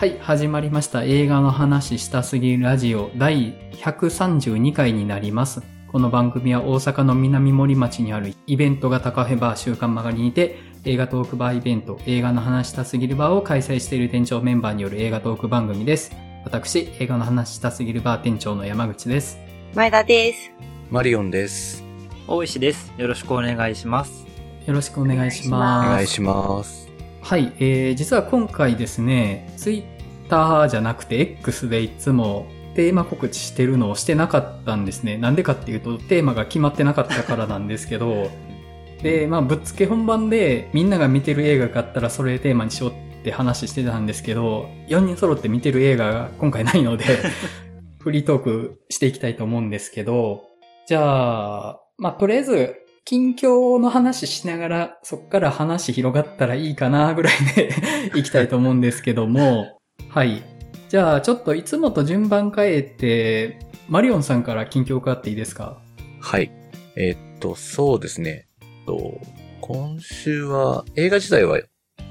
はい、始まりました。映画の話したすぎるラジオ第132回になります。この番組は大阪の南森町にあるイベント型カフェバー週刊曲がりにて映画トークバーイベント映画の話したすぎるバーを開催している店長メンバーによる映画トーク番組です。私、映画の話したすぎるバー店長の山口です。前田です。マリオンです。大石です。よろしくお願いします。よろしくお願いしおます。願いします。はい、えー、実は今回ですね、ツイッターじゃなくて X でいつもテーマ告知してるのをしてなかったんですね。なんでかっていうとテーマが決まってなかったからなんですけど、で、まあぶっつけ本番でみんなが見てる映画があったらそれテーマにしようって話してたんですけど、4人揃って見てる映画が今回ないので、フリートークしていきたいと思うんですけど、じゃあ、まあとりあえず近況の話しながら、そっから話広がったらいいかなぐらいで いきたいと思うんですけども、はい。じゃあ、ちょっといつもと順番変えて、マリオンさんから近況伺っていいですか？はい。えーっと、そうですね。えっと、今週は、映画自体は、え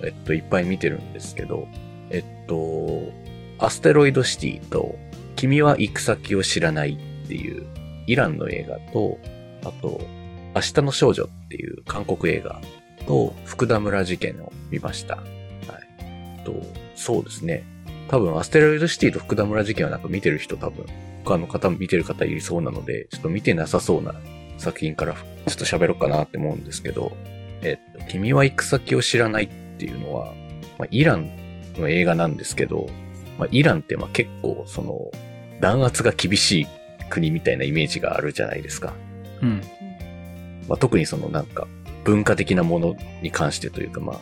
っと、いっぱい見てるんですけど、えっと、アステロイドシティと、君は行く先を知らないっていう、イランの映画と、あと、明日の少女っていう韓国映画と、福田村事件を見ました。はい。と、そうですね。多分、アステロイドシティと福田村事件はなんか見てる人多分、他の方見てる方いりそうなので、ちょっと見てなさそうな作品からちょっと喋ろうかなって思うんですけど、えっと、君は行く先を知らないっていうのは、まあ、イランの映画なんですけど、まあ、イランってまあ結構その弾圧が厳しい国みたいなイメージがあるじゃないですか。うん。まあ、特にそのなんか文化的なものに関してというかまあ、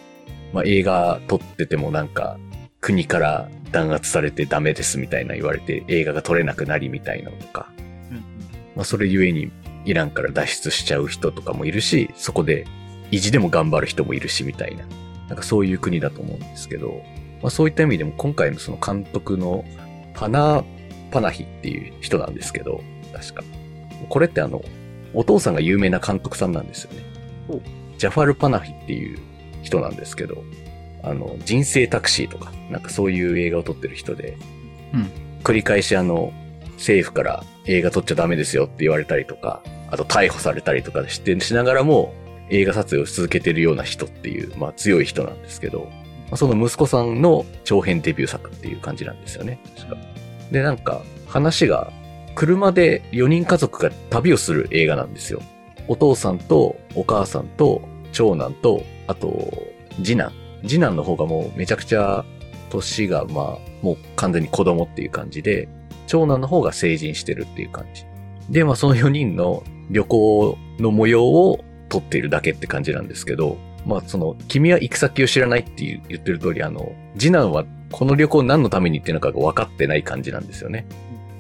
まあ、映画撮っててもなんか国から弾圧されてダメですみたいな言われて映画が撮れなくなりみたいなのとか、まあ、それゆえにイランから脱出しちゃう人とかもいるし、そこで意地でも頑張る人もいるしみたいな、なんかそういう国だと思うんですけど、まあ、そういった意味でも今回のその監督のパナ、パナヒっていう人なんですけど、確か。これってあの、お父さんが有名な監督さんなんですよねお。ジャファル・パナヒっていう人なんですけど、あの、人生タクシーとか、なんかそういう映画を撮ってる人で、うん。繰り返しあの、政府から映画撮っちゃダメですよって言われたりとか、あと逮捕されたりとかして、しながらも映画撮影を続けてるような人っていう、まあ強い人なんですけど、まあその息子さんの長編デビュー作っていう感じなんですよね。確か。で、なんか話が車で4人家族が旅をする映画なんですよ。お父さんとお母さんと長男と、あと次男。次男の方がもうめちゃくちゃ年がまあもう完全に子供っていう感じで、長男の方が成人してるっていう感じ。で、まあその4人の旅行の模様を撮っているだけって感じなんですけど、まあその、君は行く先を知らないって言ってる通り、あの、次男はこの旅行何のために行ってるのかが分かってない感じなんですよね。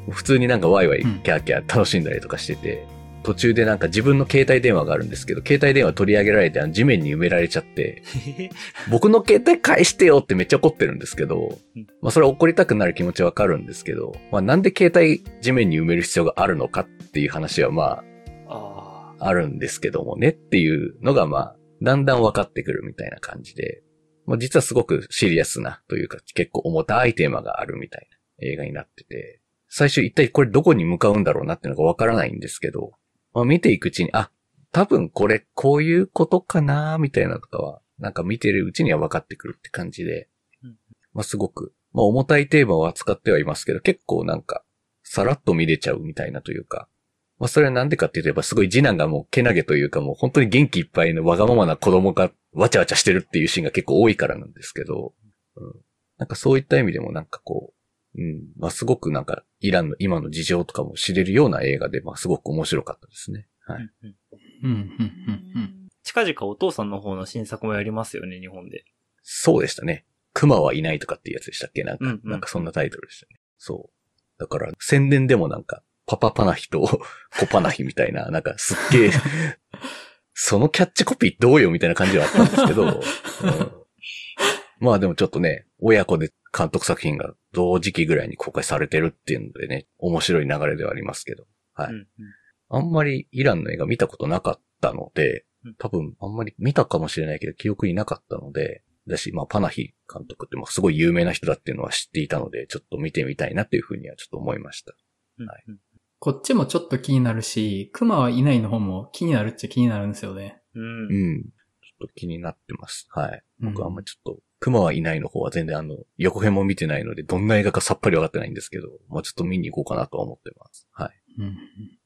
普通になんかワイワイうん。キャーキャー楽しんだりとかしてて、途中でなんか自分の携帯電話があるんですけど、携帯電話取り上げられて地面に埋められちゃって、僕の携帯返してよってめっちゃ怒ってるんですけどうん、まあそれは怒りたくなる気持ちはわかるんですけど、まあなんで携帯地面に埋める必要があるのかっていう話はまあああるんですけどもねっていうのがまあだんだん分かってくるみたいな感じで、まあ実はすごくシリアスなというか結構重たいテーマがあるみたいな映画になってて、最初一体これどこに向かうんだろうなっていうのがわからないんですけど、まあ見ていくうちに、あ、多分これこういうことかなみたいなとかは、なんか見てるうちには分かってくるって感じでうん、まあすごく、まあ重たいテーマを扱ってはいますけど、結構なんか、さらっと見れちゃうみたいなというか、まあそれはなんでかって言えばすごい次男がもうけなげというかもう本当に元気いっぱいのわがままな子供がわちゃわちゃしてるっていうシーンが結構多いからなんですけど、うん、なんかそういった意味でもなんかこう、うん、まあすごくなんかイランの今の事情とかも知れるような映画で、まあすごく面白かったですね。はい。ーうんうんうん、うん、うん、うん。近々お父さんの方の新作もやりますよね、日本で。そうでしたね。熊はいないとかっていうやつでしたっけ？なんか、うんうんなんかそんなタイトルでしたね。そう。だから宣伝でもなんか、パパパナヒと コパナヒみたいな、なんかすっげえ、そのキャッチコピーどうよみたいな感じはあったんですけど、うんまあでもちょっとね、親子で監督作品が同時期ぐらいに公開されてるっていうのでね、面白い流れではありますけど。はい。うんうんあんまりイランの映画見たことなかったのでうん、多分あんまり見たかもしれないけど記憶になかったので、だし、まあパナヒ監督ってもすごい有名な人だっていうのは知っていたので、ちょっと見てみたいなっていうふうにはちょっと思いました。はいうんこっちもちょっと気になるし、熊はいないの方も気になるっちゃ気になるんですよね。うん。ううん。ん。ちょっと気になってます。はい。うん僕はあんまちょっと、熊はいないの方は全然あの、横編も見てないので、どんな映画かさっぱり分かってないんですけど、まあちょっと見に行こうかなとは思ってます。はい。うん。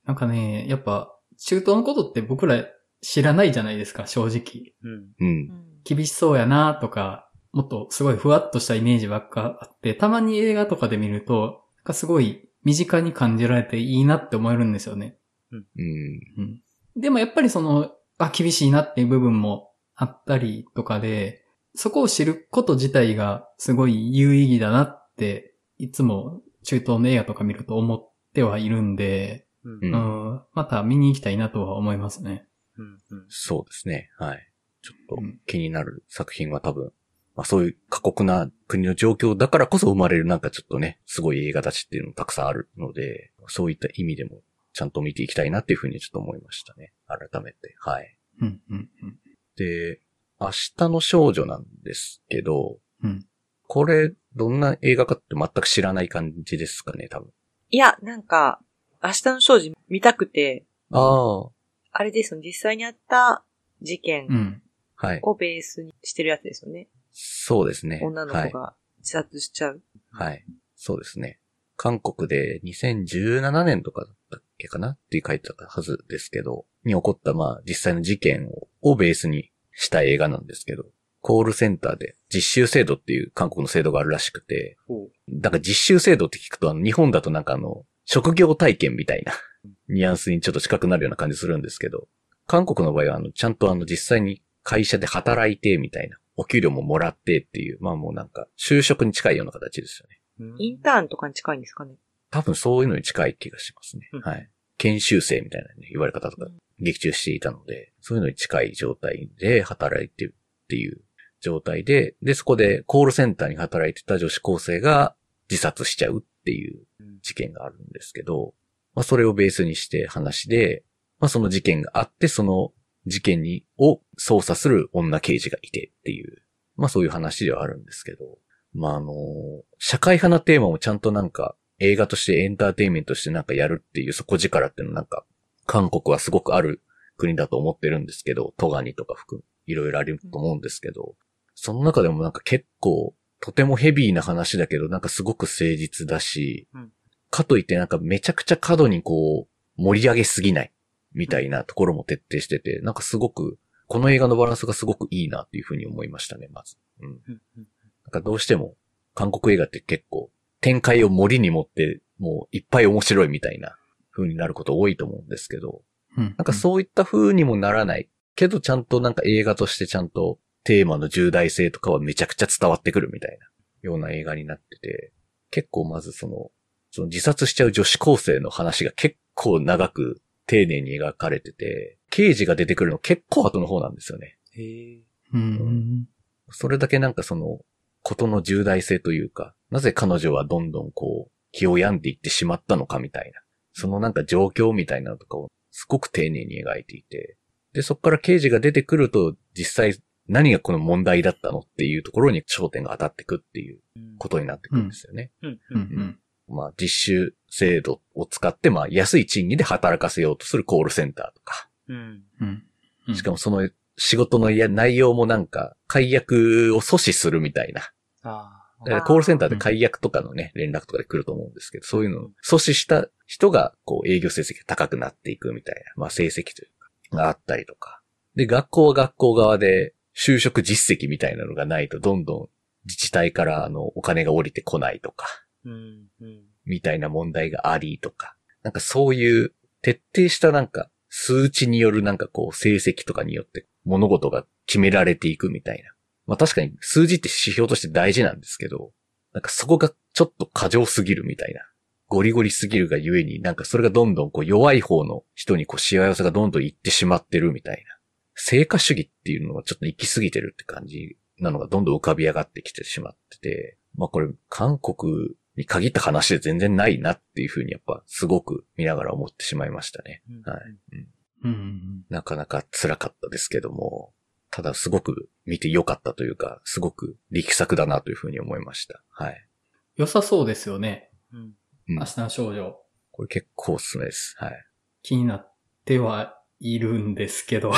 なんかね、やっぱ、中東のことって僕ら知らないじゃないですか、正直。うん。うん。厳しそうやなとか、もっとすごいふわっとしたイメージばっかあって、たまに映画とかで見ると、なんかすごい身近に感じられていいなって思えるんですよね。うん。うん。でもやっぱりその、あ、厳しいなっていう部分もあったりとかで、そこを知ること自体がすごい有意義だなって、いつも中東の映画とか見ると思ってはいるんで、うん。また見に行きたいなとは思いますね。うん。うん。そうですね。はい。ちょっとうん気になる作品は多分、まあそういう過酷な国の状況だからこそ生まれるなんかちょっとね、すごい映画たちっていうのもたくさんあるので、そういった意味でもちゃんと見ていきたいなっていうふうにちょっと思いましたね。改めて。はい。うん、うん、うん。で、明日の少女なんですけど、うんこれ、どんな映画かって全く知らない感じですかね、多分。いや、なんか、明日の少女見たくて、ああ、あれですよね、実際にあった事件うん。はい。をベースにしてるやつですよね。そうですね。女のはい子が自殺しちゃう。はい。そうですね。韓国で2017年とかだったっけかな？って書いてたはずですけど、に起こったまあ実際の事件ををベースにした映画なんですけど、コールセンターで実習制度っていう韓国の制度があるらしくて。だから実習制度って聞くと日本だとなんかあの、職業体験みたいなニュアンスにちょっと近くなるような感じするんですけど、韓国の場合はあの、ちゃんとあの実際に会社で働いてみたいな、お給料ももらってっていう、まあもうなんか就職に近いような形ですよね。うんインターンとかに近いんですかね？多分そういうのに近い気がしますねうん。はい。研修生みたいな、ね、言われ方とかうん劇中していたので、そういうのに近い状態で働いてるっていう状態で、で、そこでコールセンターに働いてた女子高生が自殺しちゃうっていう事件があるんですけど、まあそれをベースにして話で、まあその事件があって、その事件に、を捜査する女刑事がいてっていう、まあそういう話ではあるんですけど、まああの、社会派なテーマをちゃんとなんか映画としてエンターテインメントしてなんかやるっていう底力っていうのなんか、韓国はすごくある国だと思ってるんですけど、トガニとか含む、いろいろあると思うんですけど、その中でもなんか結構、とてもヘビーな話だけど、なんかすごく誠実だし、うん。かといってなんかめちゃくちゃ過度にこう、盛り上げすぎない、みたいなところも徹底してて、なんかすごく、この映画のバランスがすごくいいなっていうふうに思いましたね、まず。うん。なんかどうしても、韓国映画って結構、展開を森に持って、もういっぱい面白いみたいな風になること多いと思うんですけど、うん。なんかそういった風にもならない。けどちゃんとなんか映画としてちゃんとテーマの重大性とかはめちゃくちゃ伝わってくるみたいなような映画になってて、結構まずその、その自殺しちゃう女子高生の話が結構長く丁寧に描かれてて、刑事が出てくるの結構後の方なんですよね。へえ。うん。それだけなんかその、ことの重大性というか、なぜ彼女はどんどんこう、気を病んでいってしまったのかみたいな、そのなんか状況みたいなのとかをすごく丁寧に描いていて、で、そこから刑事が出てくると、実際何がこの問題だったのっていうところに焦点が当たってくっていうことになってくるんですよね。うん。う。うんん。まあ、実習制度を使って、まあ、安い賃金で働かせようとするコールセンターとか、うん。うん。うん。しかもその仕事のや内容もなんか、解約を阻止するみたいな、コールセンターで解約とかのね、連絡とかで来ると思うんですけど、そういうのを阻止した人が、こう、営業成績が高くなっていくみたいな、まあ、成績というか、があったりとか。で、学校は学校側で、就職実績みたいなのがないと、どんどん自治体から、あの、お金が降りてこないとか、あ。うん。うん。みたいな問題がありとか、なんかそういう、徹底したなんか、数値によるなんかこう、成績とかによって物事が決められていくみたいな。まあ確かに数字って指標として大事なんですけど、なんかそこがちょっと過剰すぎるみたいな。ゴリゴリすぎるがゆえに、なんかそれがどんどんこう弱い方の人にこう幸せがどんどんいってしまってるみたいな。成果主義っていうのがちょっと行き過ぎてるって感じなのがどんどん浮かび上がってきてしまってて、まあこれ韓国に限った話で全然ないなっていうふうにやっぱすごく見ながら思ってしまいましたね。はい。うんうん。なかなか辛かったですけども、ただすごく見て良かったというか、すごく力作だなというふうに思いました。はい。良さそうですよね。うん。うん明日の少女。これ結構おすすめです。はい。気になってはいるんですけど。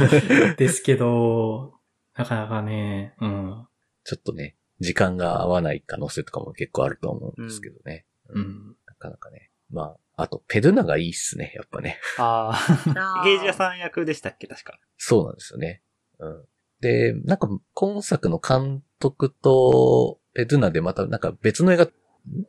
ですけど、なかなかね、うん。ちょっとね、時間が合わない可能性とかも結構あると思うんですけどね。うん。なかなかね。まあ、あと、ペドゥナがいいっすね、やっぱね。ああ、ゲージ屋さん役でしたっけ確か。そうなんですよね。うん。で、なんか、今作の監督と、ペドゥナでまた、なんか別の映画、ん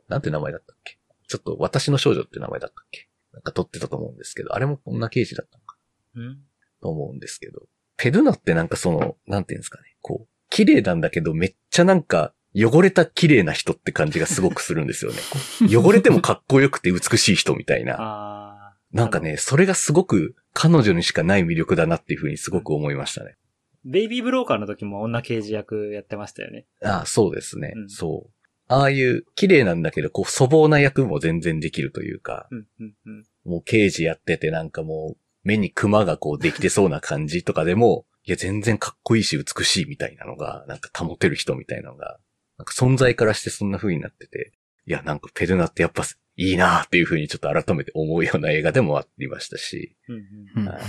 なんて名前だったっけ？ちょっと、私の少女って名前だったっけ？なんか撮ってたと思うんですけど、あれもこんな刑事だったのかうん。と思うんですけど、ペドゥナってなんかその、なんていうんですかね、こう、綺麗なんだけど、めっちゃなんか、汚れた綺麗な人って感じがすごくするんですよね。汚れてもかっこよくて美しい人みたいな。なんかね、それがすごく彼女にしかない魅力だなっていうふうにすごく思いましたね。ベイビーブローカーの時も女刑事役やってましたよね。ああ、そうですね、うんそう。ああいう綺麗なんだけど、こう粗暴な役も全然できるというか、うん、うん、うん。もう刑事やっててなんかもう目にクマがこうできてそうな感じとかでも、いや全然かっこいいし美しいみたいなのが、なんか保てる人みたいなのが、なんか存在からしてそんな風になってて、いやなんかペルナってやっぱいいなっていう風にちょっと改めて思うような映画でもありましたし、うん、ううん。んはい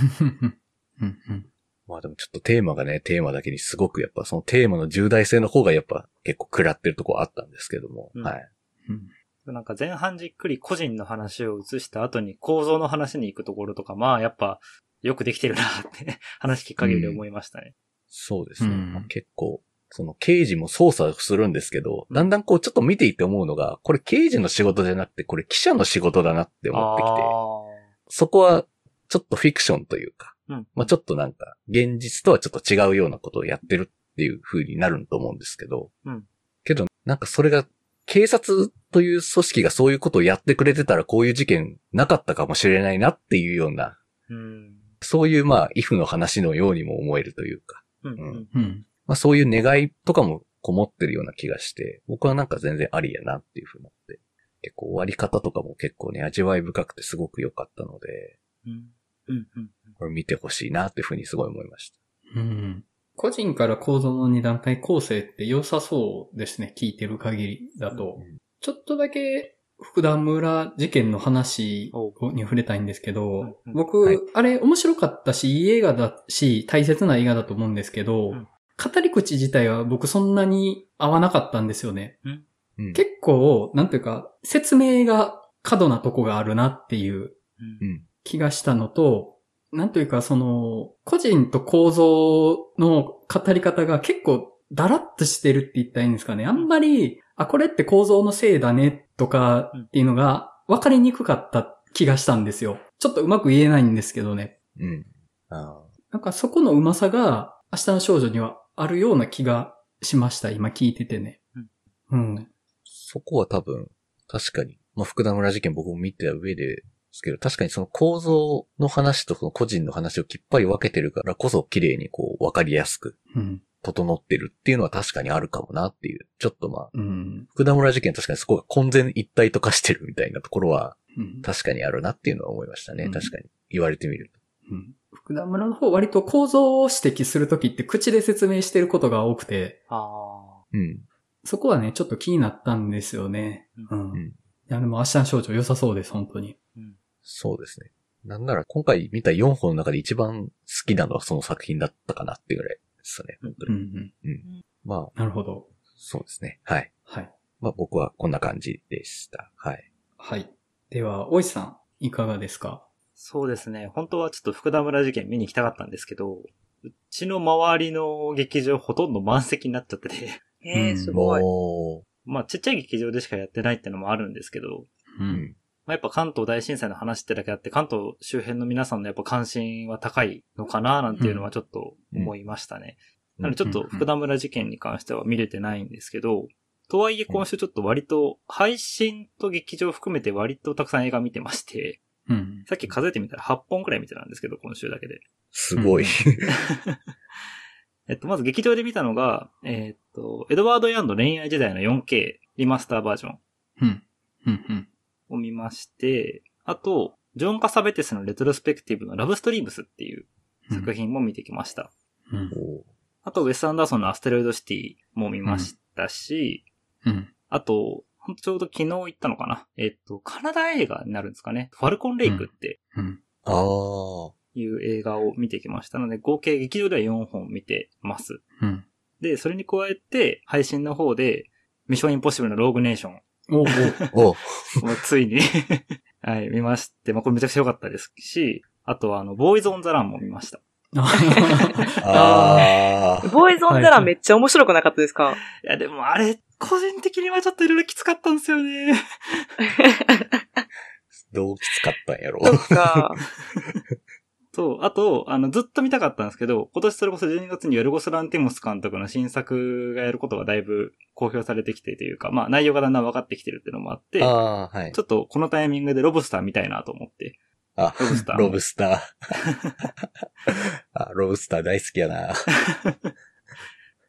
うんうんまあでもちょっとテーマがね、テーマだけにすごくやっぱそのテーマの重大性の方がやっぱ結構食らってるとこあったんですけども、うんはい。うんなんか前半じっくり個人の話を移した後に構造の話に行くところとか、まあやっぱよくできてるなって 話聞く限りで思いましたね。そうですね。うんまあ結構、その刑事も捜査するんですけど、だんだんこうちょっと見ていて思うのが、これ刑事の仕事じゃなくて、これ記者の仕事だなって思ってきて、そこはちょっとフィクションというか、うんまあちょっとなんか、現実とはちょっと違うようなことをやってるっていう風になると思うんですけど、うんけど、なんかそれが、警察という組織がそういうことをやってくれてたらこういう事件なかったかもしれないなっていうような、うん。そういうまあ、イフの話のようにも思えるというか、うん。うん。そういう願いとかもこもってるような気がして、僕はなんか全然ありやなっていうふうになって、結構終わり方とかも結構ね、味わい深くてすごく良かったので、うん。うん。うん。これ見てほしいなっていうふうにすごい思いました。うん個人から構造の二段階構成って良さそうですね。聞いてる限りだと。ちょっとだけ福田村事件の話に触れたいんですけど、うんうん僕、はいあれ面白かったし、いい映画だし、大切な映画だと思うんですけど、うん語り口自体は僕そんなに合わなかったんですよね。うん。結構、なんていうか、説明が過度なとこがあるなっていううんうん。気がしたのと、なんというか、その、個人と構造の語り方が結構ダラッとしてるって言ったらいいんですかね。あんまり、あ、これって構造のせいだねとかっていうのが分かりにくかった気がしたんですよ。ちょっとうまく言えないんですけどね。うん。あなんかそこのうまさが明日の少女にはあるような気がしました。今聞いててね。うん。そこは多分、確かに、まあ、福田村事件僕も見た上でですけど、確かにその構造の話とその個人の話をきっぱり分けてるからこそ綺麗にこう分かりやすくうん。整ってるっていうのは確かにあるかもなっていう、ちょっとまあ、うん。福田村事件確かにそこが混然一体と化してるみたいなところはうん。確かにあるなっていうのは思いましたね。うん確かに。言われてみると。うん福田村の方割と構造を指摘するときって口で説明してることが多くて、あうん。そこはね、ちょっと気になったんですよね。うん。うんいや、でも明日の少女良さそうです、本当に。あ。うん。そうですね。なんなら今回見た4本の中で一番好きなのはその作品だったかなっていうぐらいですね。本当うんに。うん。まあ、なるほど。そうですね。はい。はい。まあ僕はこんな感じでした。はい。はい。では、大石さん、いかがですか？そうですね。本当はちょっと福田村事件見に行きたかったんですけど、うちの周りの劇場ほとんど満席になっちゃってて、えー、うん すごい。まあちっちゃい劇場でしかやってないってのもあるんですけど、うう。ん。まあ、やっぱ関東大震災の話ってだけあって、関東周辺の皆さんのやっぱ関心は高いのかななんていうのはちょっと思いましたね。なのでちょっと福田村事件に関しては見れてないんですけど、とはいえ今週ちょっと割と配信と劇場含めて割とたくさん映画見てまして、うん。さっき数えてみたら8本くらい見てたんですけど、今週だけで。すごい。えっと、まず劇場で見たのが、えっと、エドワード・ヤンの恋愛時代の 4K リマスターバージョンうん。うん。うん。を見まして、あと、ジョン・カサベテスのレトロスペクティブのラブストリームスっていう作品も見てきました。うん。あと、ウェス・アンダーソンのアステロイドシティも見ましたし、うん。あと、ほんとちょうど昨日行ったのかなえっと、カナダ映画になるんですかね。ファルコンレイクってうん。ああ。いう映画を見てきましたので、合計劇場では4本見てます。うん。で、それに加えて、配信の方で、ミッションインポッシブルのローグネーションおおおもうついに はい、見まして、まあ、これめちゃくちゃ良かったですし、あとは、あの、ボーイズ・オン・ザ・ランも見ました。ああ。ボーイズ・オン・ザ・ランめっちゃ面白くなかったですか？いや、でもあれ、個人的にはちょっといろいろきつかったんですよね。どうきつかったんやろ。そっか。そう。あと、あの、ずっと見たかったんですけど、今年それこそ12月にヨルゴス・ランティモス監督の新作がやることがだいぶ公表されてきてというか、まあ内容がだんだん分かってきてるっていうのもあって、はいち。ょっとこのタイミングでロブスター見たいなと思って、あ、ロブスター。ロブスター。あ、ロブスター大好きやな。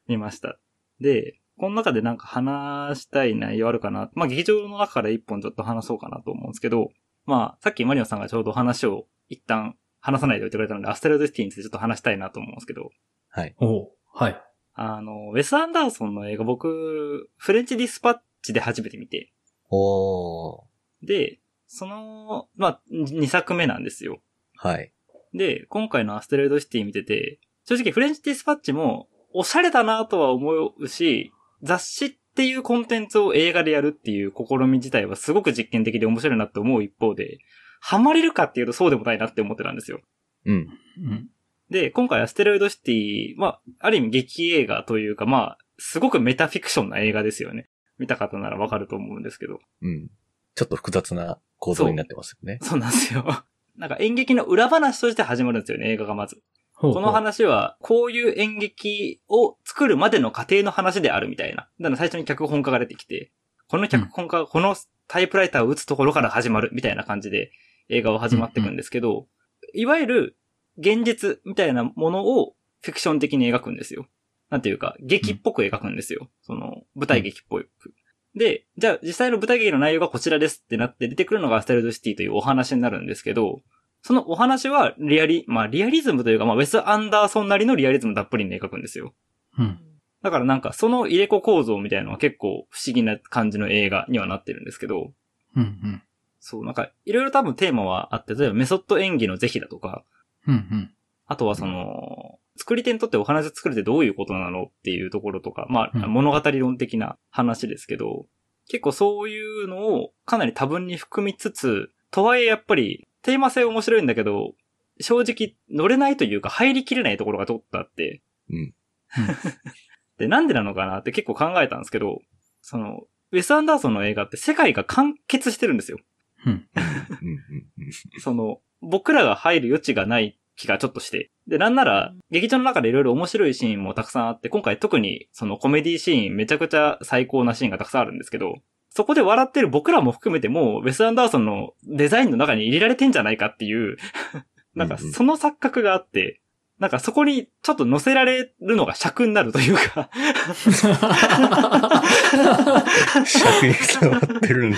見ました。で、この中でなんか話したい内容あるかな？まあ劇場の中から一本ちょっと話そうかなと思うんですけど、まあさっきマリオさんがちょうど話を一旦話さないでおいてくれたので、アステロイドシティについてちょっと話したいなと思うんですけど、はい。おはい。あの、ウェス・アンダーソンの映画僕、フレンチディスパッチで初めて見て、おー。で、その、まあ、2作目なんですよ。はい。で、今回のアステロイドシティ見てて、正直フレンチディスパッチも、おしゃれだなとは思うし、雑誌っていうコンテンツを映画でやるっていう試み自体はすごく実験的で面白いなって思う一方で、ハマれるかっていうとそうでもないなって思ってたんですよ。うん。うん。で、今回アステロイドシティ、まあ、ある意味劇映画というか、まあ、すごくメタフィクションな映画ですよね。見た方ならわかると思うんですけど。うん。ちょっと複雑な構造になってますよね。そうなんですよ。なんか演劇の裏話として始まるんですよね、映画がまず。ほうこの話は、こういう演劇を作るまでの過程の話であるみたいな。だから最初に脚本家が出てきて、この脚本家がこのタイプライターを打つところから始まるみたいな感じで映画は始まっていくんですけど、いわゆる現実みたいなものをフィクション的に描くんですよ。なんていうか、劇っぽく描くんですよ。その、舞台劇っぽく。で、じゃあ実際の舞台劇の内容がこちらですってなって出てくるのがステロイドシティというお話になるんですけど、そのお話はリアリ、まあリアリズムというか、まあウェス・アンダーソンなりのリアリズムたっぷりに描くんですよ。うん。だからなんかその入れ子構造みたいなのは結構不思議な感じの映画にはなってるんですけど、うん。うん。そう、なんかいろいろ多分テーマはあって、例えばメソッド演技の是非だとか、うん。うん。あとはその、作り手にとってお話を作るってどういうことなのっていうところとか、まあ、うん物語論的な話ですけど、結構そういうのをかなり多分に含みつつ、とはいえやっぱりテーマ性面白いんだけど、正直乗れないというか入りきれないところがちょっとあって、うん。で、なんでなのかなって結構考えたんですけど、その、ウェス・アンダーソンの映画って世界が完結してるんですよ。うん。うん。うん。その、僕らが入る余地がない気がちょっとして。で、なんなら、劇場の中でいろいろ面白いシーンもたくさんあって、今回特にそのコメディシーンめちゃくちゃ最高なシーンがたくさんあるんですけど、そこで笑ってる僕らも含めてもう、ウェス・アンダーソンのデザインの中に入れられてんじゃないかっていう、なんかその錯覚があって、なんかそこにちょっと乗せられるのが尺になるというか、尺に伝わってるんだ。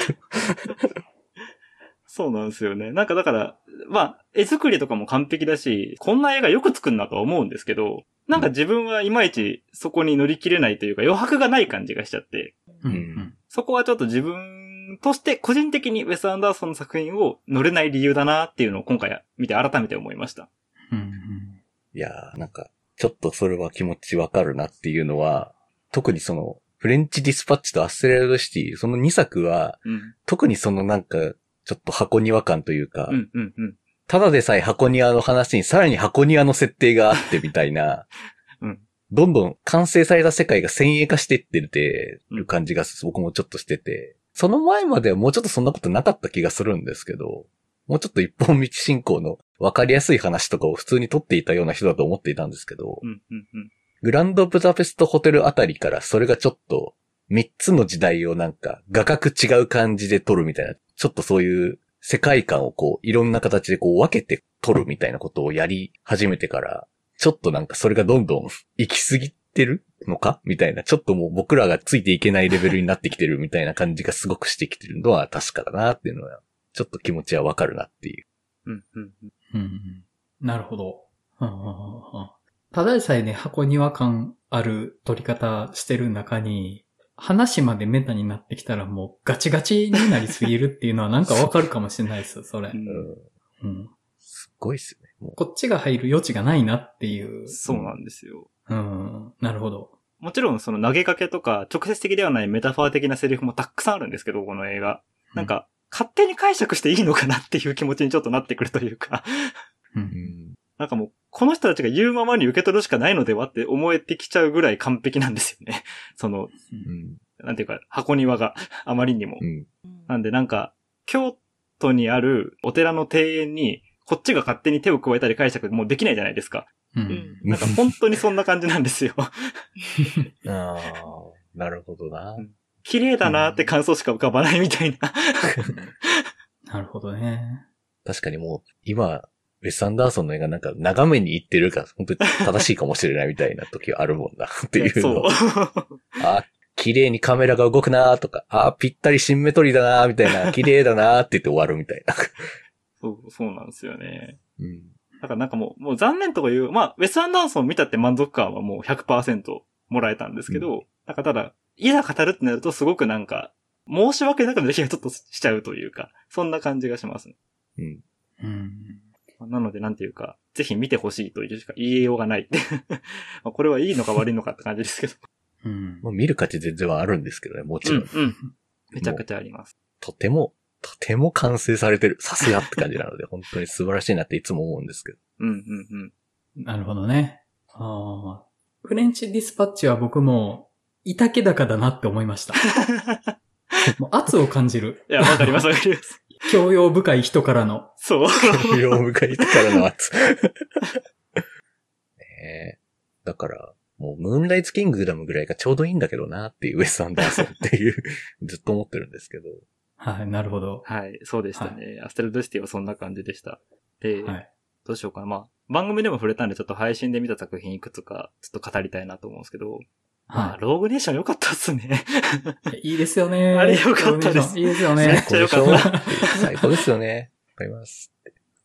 そうなんですよね。なんかだから、まあ、絵作りとかも完璧だし、こんな映画よく作るなとは思うんですけど、なんか自分はいまいちそこに乗り切れないというか余白がない感じがしちゃって、うん。うん。そこはちょっと自分として個人的にウェス・アンダーソンの作品を乗れない理由だなっていうのを今回見て改めて思いました。うん。いやー、なんか、ちょっとそれは気持ちわかるなっていうのは、特にその、フレンチディスパッチとアステレードシティ、その2作は、うん。特にそのなんか、ちょっと箱庭感というか、うん、うん、うん。ただでさえ箱庭の話にさらに箱庭の設定があってみたいな、うんどんどん完成された世界が先鋭化していってるる感じが僕もちょっとしてて、その前まではもうちょっとそんなことなかった気がするんですけど、もうちょっと一本道進行の分かりやすい話とかを普通に撮っていたような人だと思っていたんですけど、うん、うん、うん。グランドブダペストホテルあたりからそれがちょっと三つの時代をなんか画角違う感じで撮るみたいな、ちょっとそういう世界観をこういろんな形でこう分けて撮るみたいなことをやり始めてから、ちょっとなんかそれがどんどん行き過ぎてるのかみたいな、ちょっともう僕らがついていけないレベルになってきてるみたいな感じがすごくしてきてるのは確かだなっていうのは、ちょっと気持ちはわかるなっていう。うん、うん。うん。なるほど。うんうんうんうんただでさえね、箱庭感ある撮り方してる中に、話までメタになってきたらもうガチガチになりすぎるっていうのはなんかわかるかもしれないです、それう。んうん。うん。すっごいっすよね。もこっちが入る余地がないなっていう。そうなんですよ。うん。なるほど。もちろんその投げかけとか直接的ではないメタファー的なセリフもたくさんあるんですけど、この映画。なんか、勝手に解釈していいのかなっていう気持ちにちょっとなってくるというか、う。う、うんん。なんかもう、この人たちが言うままに受け取るしかないのではって思えてきちゃうぐらい完璧なんですよね。その、うん。なんていうか、箱庭があまりにも。うん。なんでなんか、京都にあるお寺の庭園に、こっちが勝手に手を加えたり解釈もうできないじゃないですか。う。うんん。なんか本当にそんな感じなんですよ。ああ、なるほどな。綺麗だなって感想しか浮かばないみたいな。なるほどね。確かにもう、今、ウェス・アンダーソンの映画なんか眺めに行ってるから、本当に正しいかもしれないみたいな時あるもんな、っていうのを。そう。あ、綺麗にカメラが動くなとか、あ、ぴったりシンメトリーだなみたいな、綺麗だなって言って終わるみたいな。そう、そうなんですよね。うん。だからなんかもう、もう残念とか言う、まあ、ウェス・アンダーソン見たって満足感はもう100%もらえたんですけど、なんかただ、いざ語るってなるとすごくなんか、申し訳なくなる気がちょっとしちゃうというか、そんな感じがしますね。うん。うん。なのでなんていうか、ぜひ見てほしいというしか言いようがないって。まあこれはいいのか悪いのかって感じですけど。うん。まあ、見る価値全然はあるんですけどね、もちろん。うん、うん。めちゃくちゃあります。とても、とても完成されてる。さすがって感じなので、本当に素晴らしいなっていつも思うんですけど。うん、うん、うん。なるほどね。ああ。フレンチディスパッチは僕も、いたけだかだなって思いました。もう圧を感じる。いや、わかります、わかります。教養深い人からの。そう。用迎えてからの圧。ねえ。だから、もう、ムーンライツキングダムぐらいがちょうどいいんだけどなっていう、ウェス・アンダーソンっていう、ずっと思ってるんですけど。はい、なるほど。はい、そうでしたね。アステルドシティはそんな感じでした。で、はい。どうしようかな。まあ、番組でも触れたんで、ちょっと配信で見た作品いくつか、ちょっと語りたいなと思うんですけど、まあ、はローグネーション良かったっすね。い。いいですよね。あれ良かったですいいですよめっね。ちゃ良かった最高でしょ最高ですよね。わかります。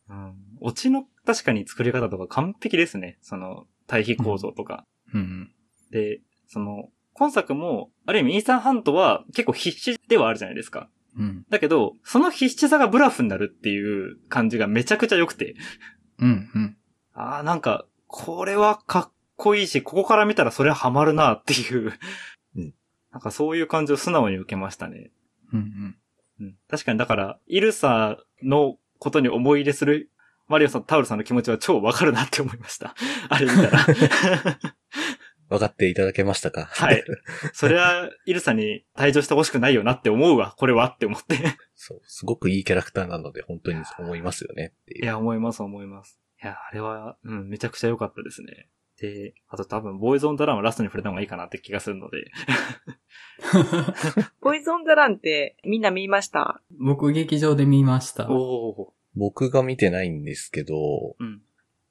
うん。オチの確かに作り方とか完璧ですね。その、対比構造とか。うん。で、その、今作も、ある意味イーサンハントは結構必死ではあるじゃないですか。うん。だけど、その必死さがブラフになるっていう感じがめちゃくちゃ良くて、うん。うん。ああ、なんか、これはかっこいいし、ここから見たらそれはハマるなっていう、うんなんかそういう感じを素直に受けましたね。うん。うん、確かにだから、イルサのことに思い入れするマリオさん、タウルさんの気持ちは超わかるなって思いました。あれ見たら。分かっていただけましたか？はい。それは、イルサに退場してほしくないよなって思うわ、これはって思って。そう。すごくいいキャラクターなので、本当に思いますよねいう。いや、思います、思います。いや、あれは、うん、めちゃくちゃ良かったですね。で、あと多分、ボーイズオンドラマラストに触れた方がいいかなって気がするので。ポイズンザランってみんな見ました？僕劇場で見ました。おお。僕が見てないんですけど、うん。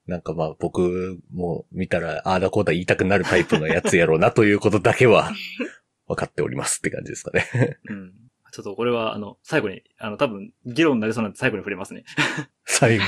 なんかまあ僕も見たら、ああだこうだ言いたくなるタイプのやつやろうなということだけは 分かっておりますって感じですかね。うん。ちょっとこれは、あの、最後に、あの、多分、議論になりそうなんで最後に触れますね。最後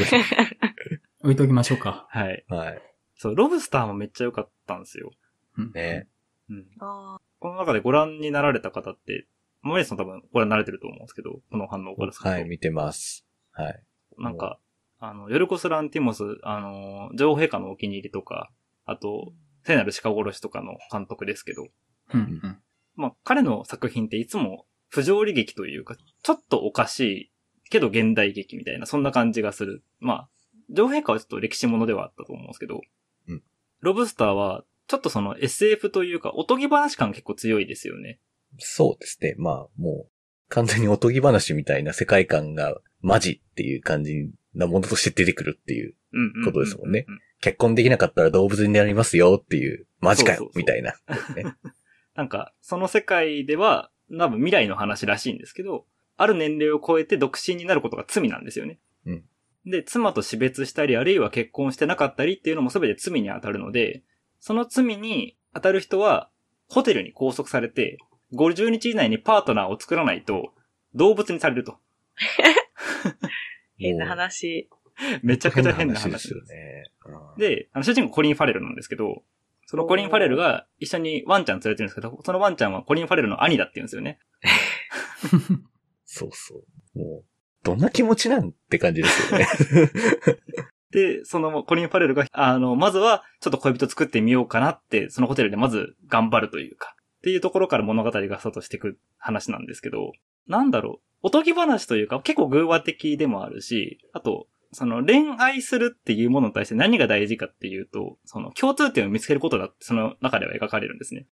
置いときましょうか。はい。に。はい。そう、ロブスターもめっちゃ良かったんですよ。うんね。うん。あこの中でご覧になられた方って、マリさん多分ご覧になられてると思うんですけど、この反応からすると。はい、見てます。はい。なんか、あの、ヨルコス・ランティモス、あの、女王陛下のお気に入りとか、あと、聖なる鹿殺しとかの監督ですけど、うん。うん。まあ、彼の作品っていつも不条理劇というか、ちょっとおかしいけど現代劇みたいな、そんな感じがする。まあ、女王陛下はちょっと歴史ものではあったと思うんですけど、うんロブスターは、ちょっとその SF というか、おとぎ話感結構強いですよね。そうですね。まあ、もう、完全におとぎ話みたいな世界観がマジっていう感じなものとして出てくるっていう。ことですもんね結婚できなかったら動物になりますよっていう、マジかよみたいな、ね。なんか、その世界では、多分未来の話らしいんですけど、ある年齢を超えて独身になることが罪なんですよね。うんで、妻と死別したり、あるいは結婚してなかったりっていうのも全て罪に当たるので、その罪に当たる人は、ホテルに拘束されて、50日以内にパートナーを作らないと、動物にされると。変な話。めちゃくちゃ変な話ですよね。うんで、あの、主人公コリン・ファレルなんですけど、そのコリン・ファレルが一緒にワンちゃん連れてるんですけど、そのワンちゃんはコリン・ファレルの兄だって言うんですよね。そうそう。もう、どんな気持ちなんって感じですよね。で、そのコリン・ファレルが、あの、まずはちょっと恋人作ってみようかなって、そのホテルでまず頑張るというか、っていうところから物語がスタートしていく話なんですけど、なんだろう、おとぎ話というか結構偶話的でもあるし、あと、その恋愛するっていうものに対して何が大事かっていうと、その共通点を見つけることだってその中では描かれるんですね。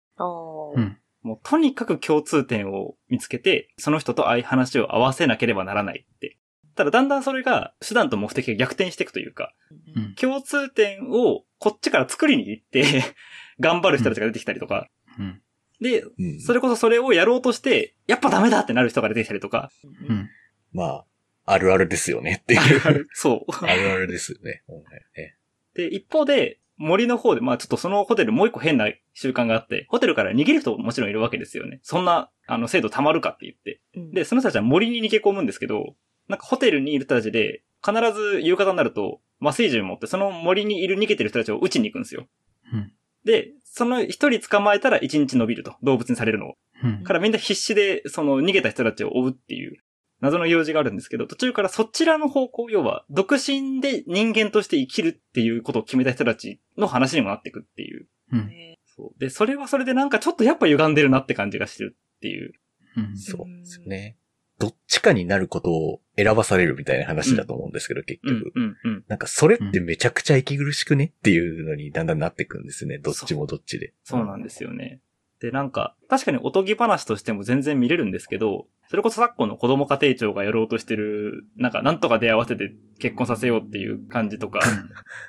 うんもうとにかく共通点を見つけて、その人とあい話を合わせなければならないって。ただだんだんそれが手段と目的が逆転していくというか、うん共通点をこっちから作りに行って、頑張る人たちが出てきたりとか、うん。で、うんそれこそそれをやろうとして、やっぱダメだってなる人が出てきたりとか、うん。まあ、あるあるですよねっていう。そう。あるあるですよねで、一方で、森の方で、まあちょっとそのホテルもう一個変な習慣があって、ホテルから逃げる人ももちろんいるわけですよね。そんな、あの、制度溜まるかって言って。うんで、その人たちは森に逃げ込むんですけど、なんかホテルにいる人たちで、必ず夕方になると麻酔銃持って、その森にいる逃げてる人たちを撃ちに行くんですよ。うん。で、その一人捕まえたら一日伸びると。動物にされるのを。うん。からみんな必死で、その逃げた人たちを追うっていう謎の用事があるんですけど、途中からそちらの方向、要は、独身で人間として生きるっていうことを決めた人たちの話にもなっていくっていう。うん。ねそう。で、それはそれでなんかちょっとやっぱ歪んでるなって感じがしてるっていう。うん。そうですよね。どっちかになることを選ばされるみたいな話だと思うんですけど、結うん局。、うん、うん。なんかそれってめちゃくちゃ息苦しくねっていうのにだんだんなってくんですね。どっちもどっちで。そうなんですよね。で、なんか、確かにおとぎ話としても全然見れるんですけど、それこそ昨今の子供家庭庁がやろうとしてる、なんか、なんとか出会わせて結婚させようっていう感じとか、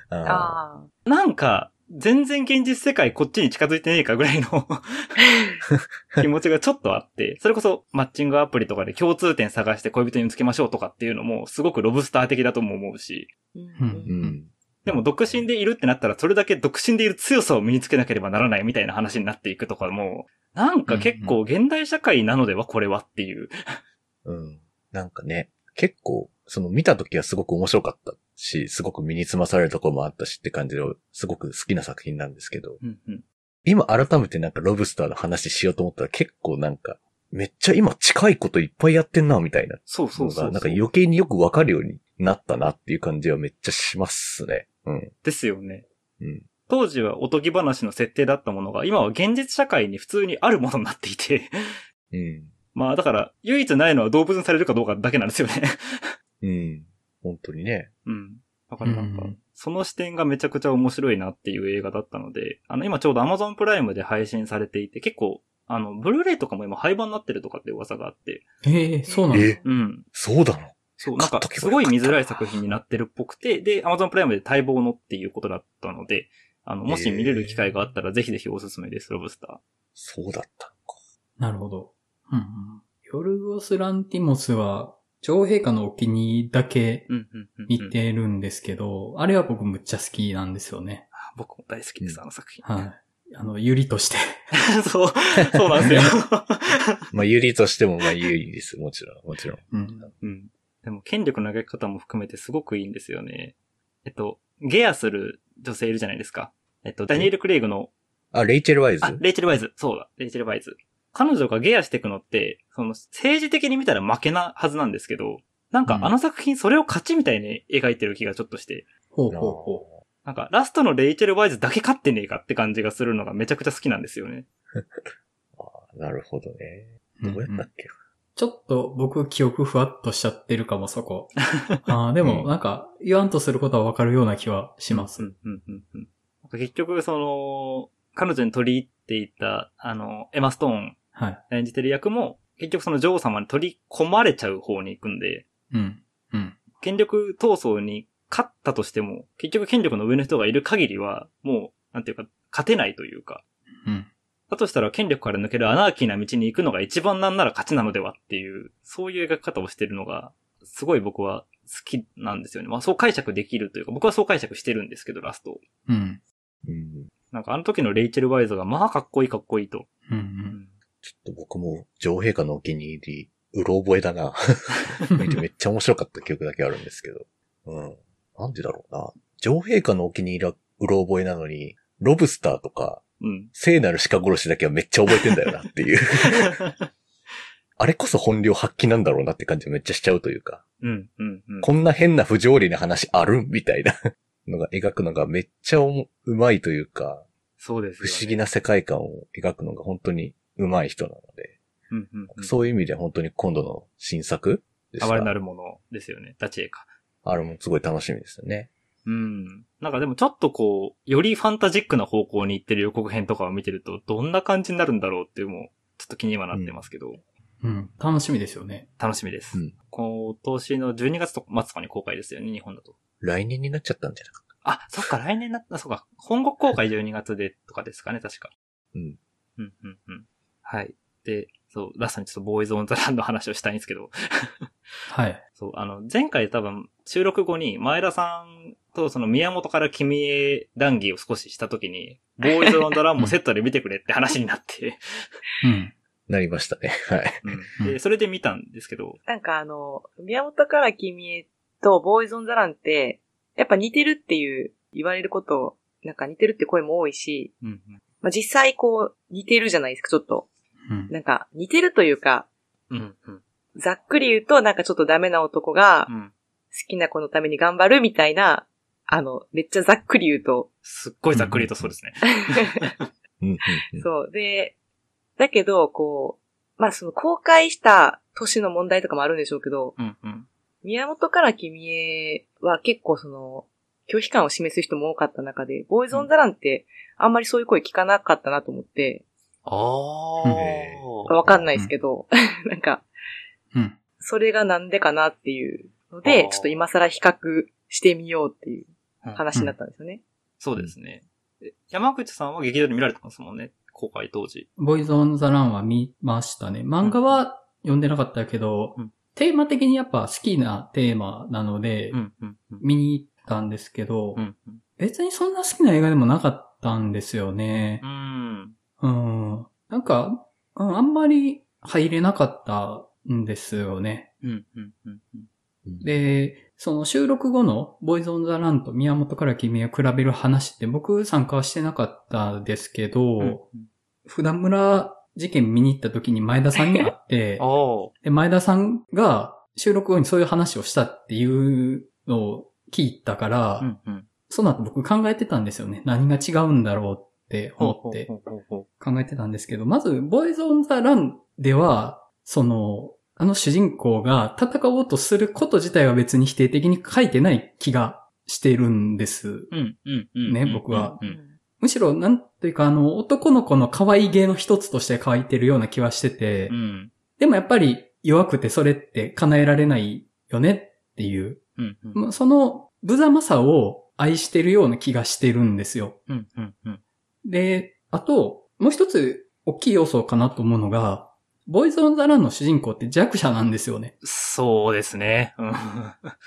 あああ。なんか、全然現実世界こっちに近づいてねえかぐらいの 気持ちがちょっとあって、それこそマッチングアプリとかで共通点探して恋人につけましょうとかっていうのもすごくロブスター的だとも思うし、うーうん。でも独身でいるってなったらそれだけ独身でいる強さを身につけなければならないみたいな話になっていくとかも、なんか結構現代社会なのではこれはっていう。うん。なんかね、結構、その見た時はすごく面白かったし、すごく身につまされるところもあったしって感じで、すごく好きな作品なんですけど、うんうん今改めてなんかロブスターの話しようと思ったら結構なんか、めっちゃ今近いこといっぱいやってんな、みたいなそうそうそうなんか余計によくわかるようになったなっていう感じはめっちゃしますね。うん。ですよね。うん。当時はおとぎ話の設定だったものが、今は現実社会に普通にあるものになっていて、うん。まあだから、唯一ないのは動物にされるかどうかだけなんですよね。うん。本当にね。うん。だからなんかうん、その視点がめちゃくちゃ面白いなっていう映画だったので、あの、今ちょうど Amazon プライムで配信されていて、結構、あの、ブルーレイとかも今廃盤になってるとかって噂があって、ええそうなんだ。え？うん。そうだの？そう、なんかすごい見づらい作品になってるっぽくて、で、Amazon プライムで待望のっていうことだったので、あの、もし見れる機会があったら、ぜひぜひおすすめです、ロブスタそうだったのか。なるほど。うんうん。ヨルゴス・ランティモスは、女王陛下のお気に入りだけー。うん、うん、うん。見てるんですけど、あれは僕むっちゃ好きなんですよね。僕も大好きです、あの作品。はい。あの、ゆりとして。そう、そうなんですよ。まあ、有利としても、まあ、有利です。もちろん、もちろん。うん。うん。でも、権力の投げ方も含めてすごくいいんですよね。えっと、ゲアする女性いるじゃないですか。えっと、ダニエル・クレイグの、あ、レイチェル・ワイズ？あ、レイチェル・ワイズ。そうだ、レイチェル・ワイズ。彼女がゲアしていくのって、その、政治的に見たら負けなはずなんですけど、なんかうんあの作品それを勝ちみたいに描いてる気がちょっとして、ほうほうほなんかラストのレイチェル・ワイズだけ勝ってねえかって感じがするのがめちゃくちゃ好きなんですよね。あなるほどね。う。どうやったっんうんけ、ちょっと僕記憶ふわっとしちゃってるかも、そこ。あーでも、うんなんか、言わんとすることはわかるような気はします。うん、うん、うん、結局、その、彼女に取り入っていた、あの、エマ・ストーンはい。演じてる役も、結局その女王様に取り込まれちゃう方に行くんで、うん。うん。権力闘争に勝ったとしても、結局権力の上の人がいる限りは、もう、なんていうか、勝てないというか、うん。だとしたら権力から抜けるアナーキーな道に行くのが一番なんなら勝ちなのではっていう、そういう描き方をしてるのが、すごい僕は好きなんですよね。まあそう解釈できるというか、僕はそう解釈してるんですけど、ラストを。うん。うん。なんかあの時のレイチェル・ワイズが、まあかっこいいかっこいいと。うん。う。うんんちょっと僕も、女王陛下のお気に入り、うろ覚えだな。めっちゃ面白かった記憶だけあるんですけど。うん。なんでだろうな。女王陛下のお気に入りはうろ覚えなのに、ロブスターとか、うん。聖なる鹿殺しだけはめっちゃ覚えてんだよなっていう。あれこそ本領発揮なんだろうなって感じめっちゃしちゃうというか、うん、うん、うん。こんな変な不条理な話ある？みたいな のが描くのがめっちゃうまいというか、そうですよね。不思議な世界観を描くのが本当にうまい人なので、うん、うん、うん。そういう意味で本当に今度の新作でした哀れなるものですよね。立ち絵か。あれもすごい楽しみですよね。うん。なんかでもちょっとこう、よりファンタジックな方向に行ってる予告編とかを見てると、どんな感じになるんだろうっていうもう、ちょっと気にはなってますけど、うん。楽しみですよね。楽しみです。うん今年の12月と末とかに公開ですよね、日本だと。来年になっちゃったんじゃなかっあ、そっか、来年なった、そっか。本国公開12月でとかですかね、確か。た。うん。うん、うん、うん。はい。で、そう、ラストにちょっとボーイズ・オン・ザ・ランドの話をしたいんですけど、はい。そう、あの、前回多分、収録後に、前田さんとその宮本から君へ談義を少ししたときに、ボーイズ・オン・ザ・ランもセットで見てくれって話になって、うん。なりましたね。はい。うん、で、それで見たんですけど、なんかあの、宮本から君へとボーイズ・オン・ザ・ランって、やっぱ似てるっていう言われること、なんか似てるって声も多いし、うん、うん、まあ、実際こう似てるじゃないですか、ちょっと。うん。なんか似てるというか、うん、うん、ざっくり言うとなんかちょっとダメな男がうん。好きな子のために頑張るみたいな、あの、めっちゃざっくり言うと、すっごいざっくりとそうですね。うんうんうんそう。で、だけど、こう、まあその公開した年の問題とかもあるんでしょうけど、うん、うん。宮本から君へは結構その、拒否感を示す人も多かった中で、ボーイズ・オン・ザ・ランってあんまりそういう声聞かなかったなと思って、あへー。わかんないですけど、なんか、うん。それがなんでかなっていうのあで、ーちょっと今更比較してみようっていう話になったんですよね。そうですね。え山口さんは劇場で見られてますもんね、公開当時。ボーイズ・オン・ザ・ランは見ましたね。漫画は読んでなかったけど、うんテーマ的にやっぱ好きなテーマなので、うん、うん、うん。見に行ったんですけど、うん、別にそんな好きな映画でもなかったんですよねう。ん。うん。なんか、うんあんまり入れなかったんですよね。うん、うん、うん。うんで、その収録後のボーイズ・オン・ザ・ランと宮本から君へ比べる話って僕参加はしてなかったですけど、うん普段村事件見に行った時に前田さんに会って。で前田さんが収録後にそういう話をしたっていうのを聞いたから、うん、うん。その後僕考えてたんですよね。何が違うんだろうって思って考えてたんですけど、まず、ボーイズ・オン・ザ・ランでは、その、あの主人公が戦おうとすること自体は別に否定的に書いてない気がしてるんです。うん、うん、うん。ね僕はむしろ、なんというか、あの、男の子の可愛げの一つとして書いてるような気はしてて、うん。でもやっぱり弱くてそれって叶えられないよねっていう、うん、うん。まあその無様さを愛してるような気がしてるんですよ。うん、うん、うん。で、あと、もう一つ大きい要素かなと思うのが、ボーイズ・オン・ザ・ランの主人公って弱者なんですよね。そうですね。うん。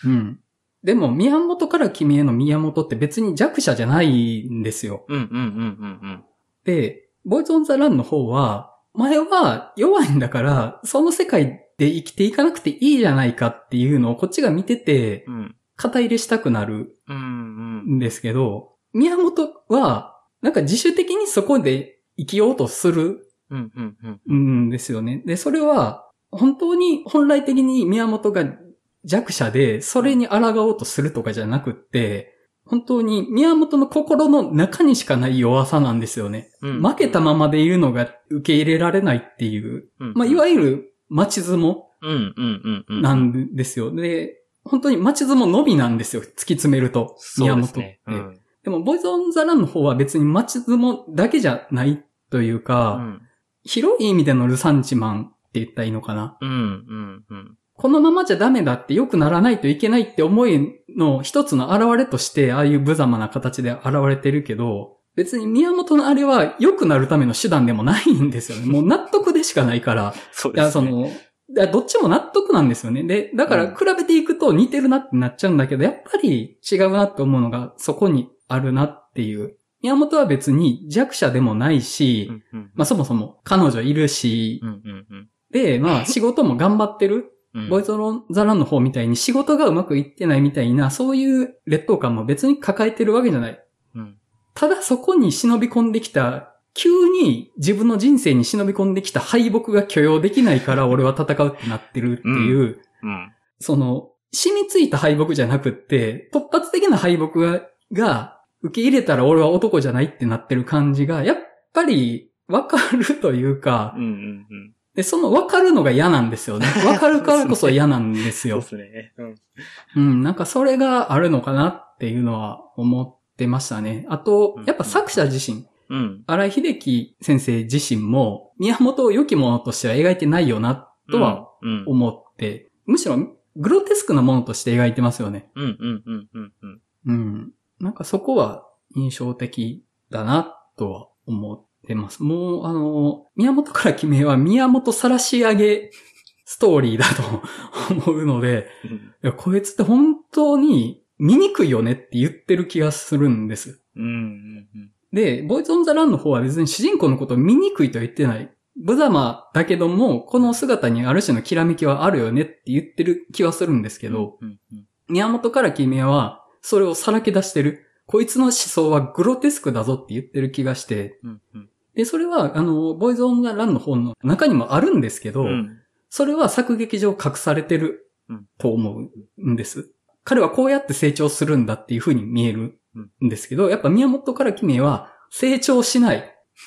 うん。でも、宮本から君への宮本って別に弱者じゃないんですよ。うん、うん、うん、うん。で、ボーイズ・オン・ザ・ランの方は、前は弱いんだから、その世界で生きていかなくていいじゃないかっていうのをこっちが見てて、うん。肩入れしたくなるうん、うん。んですけど、宮本は、なんか自主的にそこで生きようとするうん、うん、うん。んですよね。で、それは、本当に本来的に宮本が弱者で、それに抗おうとするとかじゃなくって、本当に宮本の心の中にしかない弱さなんですよね。うん負けたままでいるのが受け入れられないっていう、うんまあ、いわゆる待ち相撲。なんですよ。で、本当に待ち相撲のみなんですよ。突き詰めると。宮本って。ね。うん。でも、ボイズ・オン・ザ・ランの方は別に待ち相撲だけじゃないというか、うん、広い意味でのルサンチマンって言ったらいいのかな？うん、うん、うん。このままじゃダメだって良くならないといけないって思いの一つの現れとして、ああいう無様な形で現れてるけど、別に宮本のあれは良くなるための手段でもないんですよね。もう納得でしかないから。いや、そうですね。その、いやどっちも納得なんですよね。で、だから比べていくと似てるなってなっちゃうんだけど、やっぱり違うなって思うのがそこにあるなっていう。宮本は別に弱者でもないし、うん、うん。まあそもそも彼女いるし、うん、うん、うんで、まあ仕事も頑張ってる。うん。ボイスロザランの方みたいに仕事がうまくいってないみたいな、そういう劣等感も別に抱えてるわけじゃない。うん、ただそこに忍び込んできた、急に自分の人生に忍び込んできた敗北が許容できないから 俺は戦うってなってるっていう、うん。その、染みついた敗北じゃなくって、突発的な敗北が、が受け入れたら俺は男じゃないってなってる感じが、やっぱりわかるというかうん、うんうん。で、そのわかるのが嫌なんですよね。わかるからこそ嫌なんですよそうで。すね。うん。うん、なんかそれがあるのかなっていうのは思ってましたね。あとうん、やっぱ作者自身、うん。荒井秀樹先生自身も、宮本を良きものとしては描いてないよな、とはうん。思って、むしろグロテスクなものとして描いてますよね。うんうんうんうんうん。うん。なんかそこは印象的だな、とは思ってます。もう、あの、宮本から決めは宮本晒し上げストーリーだと思うので、うんいや、こいつって本当に醜いよねって言ってる気がするんです。うんうんうん。で、ボーイズ・オン・ザ・ランの方は別に主人公のことを醜いとは言ってない。無様だけども、この姿にある種のきらめきはあるよねって言ってる気はするんですけど、うんうん宮本から君はそれをさらけ出してる。こいつの思想はグロテスクだぞって言ってる気がして、うんうん。で、それは、あの、ボーイズ・オン・ザ・ランの本の中にもあるんですけど、うんそれは作劇上隠されてるうんと思うんです。彼はこうやって成長するんだっていう風に見えるんですけど、やっぱ宮本から君は成長しないっ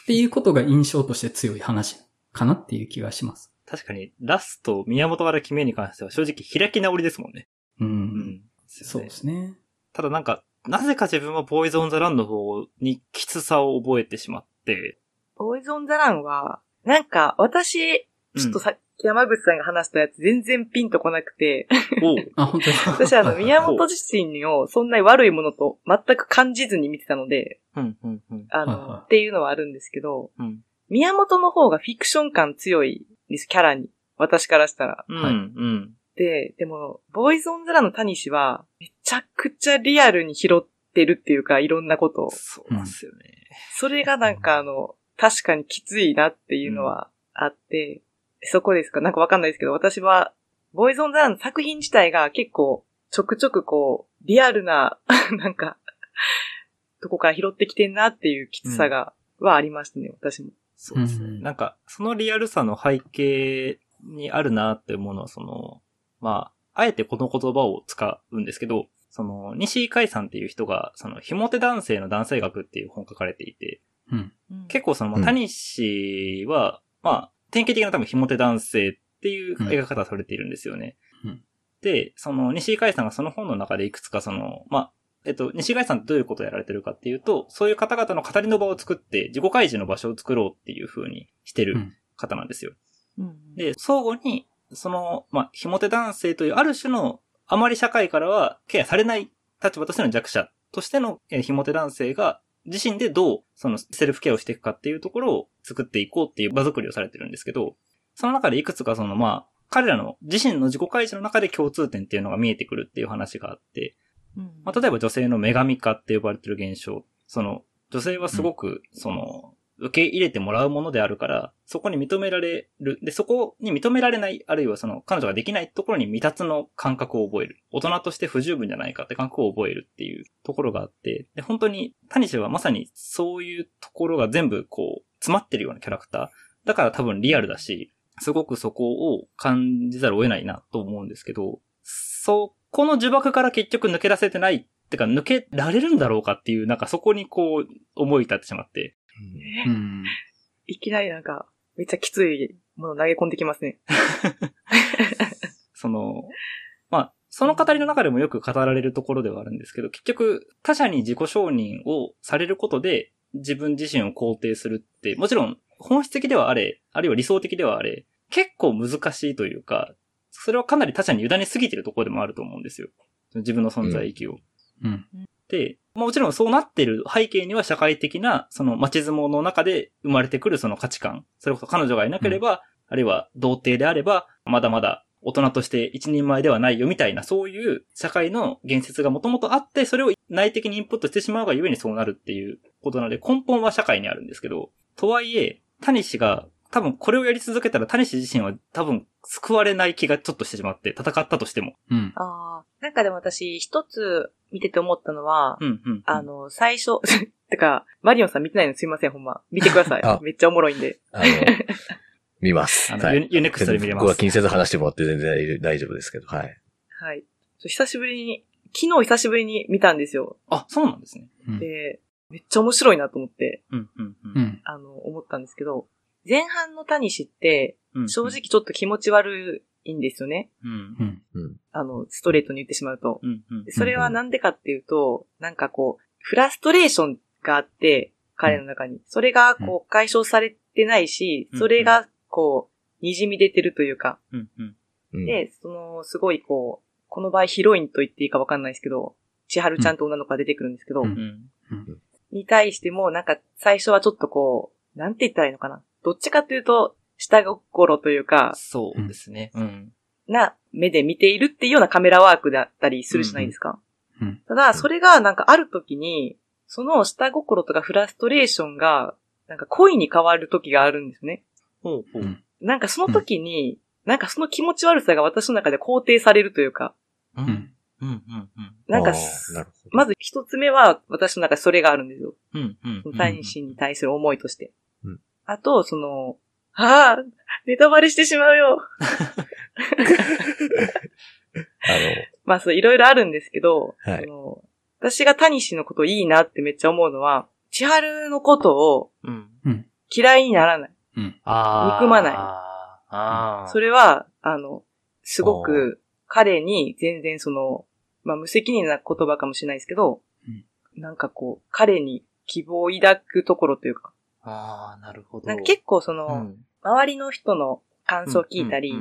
ていうことが印象として強い話かなっていう気がします。確かに、ラスト、宮本から決めに関しては正直開き直りですもんね。うん。うん。そうですね。ただなんか、なぜか自分はボーイズ・オン・ザ・ランの方にきつさを覚えてしまって、ボーイズ・オン・ザ・ランは、なんか、私、ちょっとさ、山口さんが話したやつ全然ピンとこなくて、おう あ、本当ですか？私あの、宮本自身をそんなに悪いものと全く感じずに見てたので、うん、うん、うん。あの、はいはいっていうのはあるんですけど、うん。宮本の方がフィクション感強いんです、キャラに。私からしたら。うん、はいうん。で、でも、ボーイズ・オン・ザ・ランの谷氏は、めちゃくちゃリアルに拾ってるっていうか、いろんなことを。そうなんですよね。それがなんかあの、確かにきついなっていうのはあって、そこですか？なんかわかんないですけど、私は、ボーイズ・オン・ザ・ランの作品自体が結構、ちょくちょくこう、リアルな、なんか、とこから拾ってきてんなっていうきつさが、はありましたね、私も。そうですね。うんなんか、そのリアルさの背景にあるなって思うのは、その、まあ、あえてこの言葉を使うんですけど、その、西井海さんっていう人が、その、ひも手男性の男性学っていう本書かれていて、うん。結構その、まあうん谷氏は、まあ、典型的な多分ひも手男性っていう描き方をされているんですよね。うんで、その、西井海さんがその本の中でいくつかその、まあ、えっと、西井海さんってどういうことをやられてるかっていうと、そういう方々の語りの場を作って、自己開示の場所を作ろうっていう風にしてるうん方なんですよ。うん、で、相互に、その、まあ、ひも手男性というある種の、あまり社会からはケアされない立場としての弱者としてのえーひも手男性が、自身でどう、そのセルフケアをしていくかっていうところを作っていこうっていう場作りをされてるんですけど、その中でいくつかその、まあ、彼らの自身の自己開示の中で共通点っていうのが見えてくるっていう話があって、うんまあ、例えば女性の女神化って呼ばれてる現象。その、女性はすごく、その、受け入れてもらうものであるから、そこに認められる。で、そこに認められない、あるいはその、彼女ができないところに未達の感覚を覚える。大人として不十分じゃないかって感覚を覚えるっていうところがあって、で、本当に、タニシはまさにそういうところが全部こう、詰まってるようなキャラクター。だから多分リアルだし、すごくそこを感じざるを得ないなと思うんですけど、そこの呪縛から結局抜け出せてないってか抜けられるんだろうかっていう、なんかそこにこう思い立ってしまって。うん。いきなりなんか、めっちゃきついもの投げ込んできますね。その、まあ、その語りの中でもよく語られるところではあるんですけど、結局他者に自己承認をされることで自分自身を肯定するって、もちろん本質的ではあれ、あるいは理想的ではあれ、結構難しいというか、それはかなり他者に委ねすぎてるところでもあると思うんですよ。自分の存在意義を。うん。で、まあもちろんそうなってる背景には社会的な、その街相撲の中で生まれてくるその価値観。それこそ彼女がいなければ、あるいは童貞であれば、まだまだ大人として一人前ではないよみたいな、そういう社会の言説がもともとあって、それを内的にインプットしてしまうがゆえにそうなるっていうことなので、根本は社会にあるんですけど、とはいえ、谷氏が多分これをやり続けたら谷氏自身は多分救われない気がちょっとしてしまって、戦ったとしても。うん。ああ。なんかでも私、一つ見てて思ったのは、うん、うん。あ、の、最初、てか、マリオンさん見てないのすいません、ほんま。見てくださあい。めっちゃおもろいんで。見ます。あの、はいユユネクストで見れます。僕は気にせず話してもらって全然大丈夫ですけど、はい。はい。そう久しぶりに、昨日久しぶりに見たんですよ。あ、そうなんですね。うんで、めっちゃ面白いなと思って、うん、うん、ううん。ん。あの、思ったんですけど、前半のタニシって、うん正直、ちょっと気持ち悪いんですよね。うんう、ん。うん。あの、ストレートに言ってしまうと。うん、うんで。それはなんでかっていうと、なんかこう、フラストレーションがあって、彼の中に。それがこう解消されてないし、うんそれがこう、滲み出てるというか。うん、うん。うん、で、その、すごいこう、この場合ヒロインと言っていいかわかんないですけど、千春ちゃんと女の子が出てくるんですけど。に対しても、なんか最初はちょっとこう、なんて言ったらいいのかな。どっちかっていうと、下心というか、そうですね。うん。な目で見ているっていうようなカメラワークだったりするじゃないですか。うん。ただ、それがなんかある時に、その下心とかフラストレーションが、なんか恋に変わる時があるんですね。ほうほう。うんなんかその時に、なんかその気持ち悪さが私の中で肯定されるというか、う。うんん。うん、うん、うん。なんか。まず一つ目は私の中でそれがあるんですよ。うん、うん。そのタニシに対する思いとして。うんあと、その、ああ、ネタバレしてしまうよ。あまあそう、いろいろあるんですけど、はいその私がタニシのこといいなってめっちゃ思うのは、千春のことをうん。うん。嫌いにならない。うん。あー憎まない。それは、あの、すごく彼に全然その、まあ無責任な言葉かもしれないですけど、うんなんかこう、彼に希望を抱くところというか、ああ、なるほど。なんか結構その、うん、周りの人の感想を聞いたり。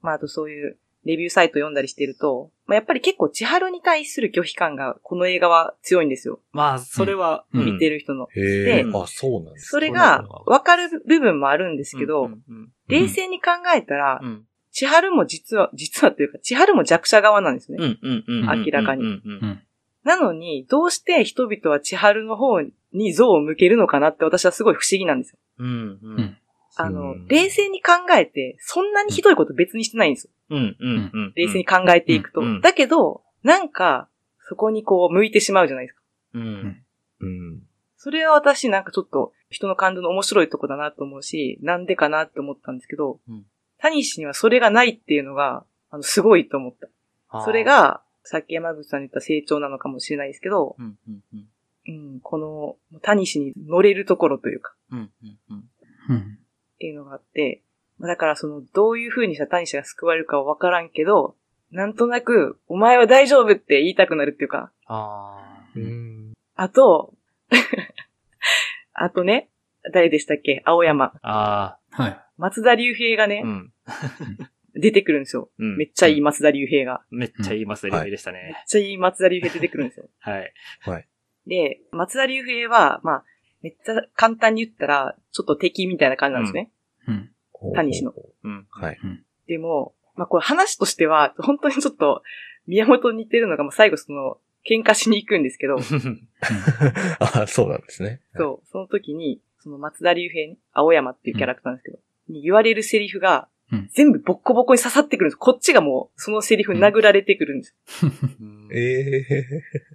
まああとそういうレビューサイト読んだりしてると、まあやっぱり結構千春に対する拒否感がこの映画は強いんですよ。まあ、それは、うん見てる人の。でえ、あ、そうなんですそれが分かる部分もあるんですけど、うんうん冷静に考えたら、うん千春も実は、実はというか、千春も弱者側なんですね。明らかに。なのに、どうして人々は千春の方に像を向けるのかなって私はすごい不思議なんですよ。うんううんん。あの、うん冷静に考えて、そんなにひどいこと別にしてないんですよ。うんうんうん。冷静に考えていくと。うんうんだけど、なんか、そこにこう、向いてしまうじゃないですか。うん。うん。それは私なんかちょっと、人の感情の面白いとこだなと思うし、なんでかなって思ったんですけど、うんタニシにはそれがないっていうのが、あの、すごいと思った。それ、が、さっき山口さんに言った成長なのかもしれないですけど、うんうんうん。うん、この、タニシに乗れるところというか、うんうんうん。うん。っていうのがあって、まあだからその、どういう風にしたらタニシが救われるかはわからんけど、なんとなく、お前は大丈夫って言いたくなるっていうか、ああ。うん。あと、あとね、誰でしたっけ？青山。あはい。松田龍平がねあ。う、ん。出てくるんですよ。うん。めっちゃいい松田龍平が。めっちゃいいマスレビでしためっね。ちゃいい松田龍平出てくるんですよ。はい。で、松田龍平は、まあ、めっちゃ簡単に言ったら、ちょっと敵みたいな感じなんですね。うん。タニシの。うん。はい。でも、まあこれ話としては、本当にちょっと、宮本に似てるのが、まあ最後その、喧嘩しに行くんですけど、あ、そうなんですね。そう、その時に、その松田龍平ね、青山っていうキャラクターなんですけど、に言われるセリフがうん、全部ボッコボコに刺さってくるんです。こっちがもう、そのセリフに殴られてくるんです。うん ええ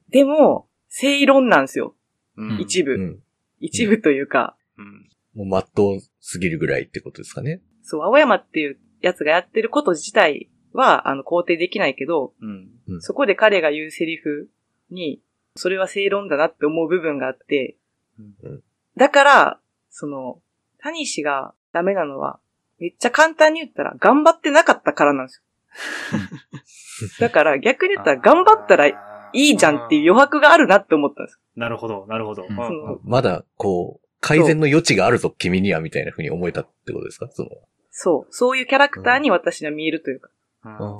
でも、正論なんですよ。うん一部。うん。一部というか、うん。もうまっとうすぎるぐらいってことですかね。そう、青山っていうやつがやってること自体は、あの、肯定できないけど、うん。そこで彼が言うセリフに、それは正論だなって思う部分があって、うんだから、その、谷氏がダメなのは、めっちゃ簡単に言ったら、頑張ってなかったからなんですよ。だから逆に言ったら、頑張ったらいいじゃんっていう余白があるなって思ったんです。なるほど、なるほど。まだ、こう、改善の余地があるぞ、君には、みたいな風に思えたってことですか？その、そう。そういうキャラクターに私には見えるというか、うん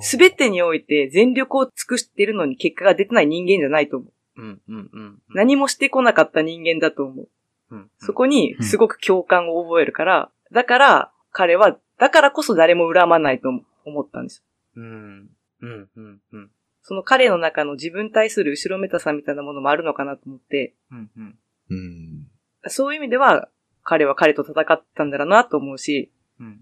すべてにおいて全力を尽くしてるのに結果が出てない人間じゃないと思う。うん、うん、うん。何もしてこなかった人間だと思う。うん、そこにすごく共感を覚えるから、だから彼は、だからこそ誰も恨まないと思ったんですよ。うん、うん、うん、うん。その彼の中の自分に対する後ろめたさみたいなものもあるのかなと思って、うん、うん。うん。そういう意味では、彼は彼と戦ったんだろうなと思うし、うん。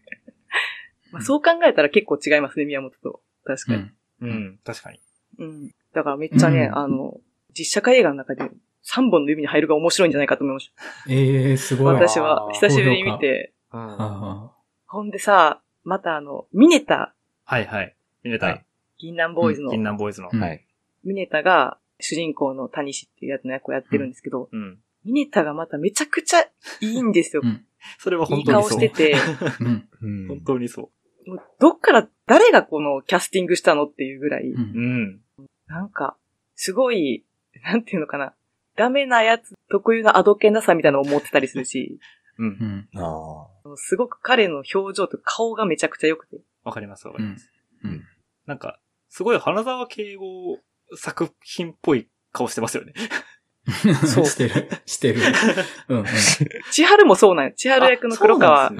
まあ、そう考えたら結構違いますね、宮本と。確かに。うん。うん、確かに。うん。だからめっちゃね、うんあの、実写化映画の中で3本の指に入るが面白いんじゃないかと思いましええすた。ごい。私は久しぶりに見て、ほんでさ、またあの、ミネタ、はいはい。ミネタ。はい銀杏ボーイズの銀杏ボーイズの。うんはい。ミネタが主人公の谷氏っていうやつの役をやってるんですけど、うん。ミネタがまためちゃくちゃいいんですよ。うん それはい本い当にそう。顔してて、あ。うん。うん本当にそもうどっから誰がこのキャスティングしたのっていうぐらい、う。う。うんん。なんか、すごい、なんていうのかな。ダメなやつ特有のあどけなさみたいなのを持ってたりするし、う。うんん。あすごく彼の表情と顔がめちゃくちゃ良くて。わかりますわかうんります。。うん。なんか、すごい花沢敬吾作品っぽい顔してますよね。そうしてる。してる。うん。うん千春もそうなんよ。千春役の黒あ川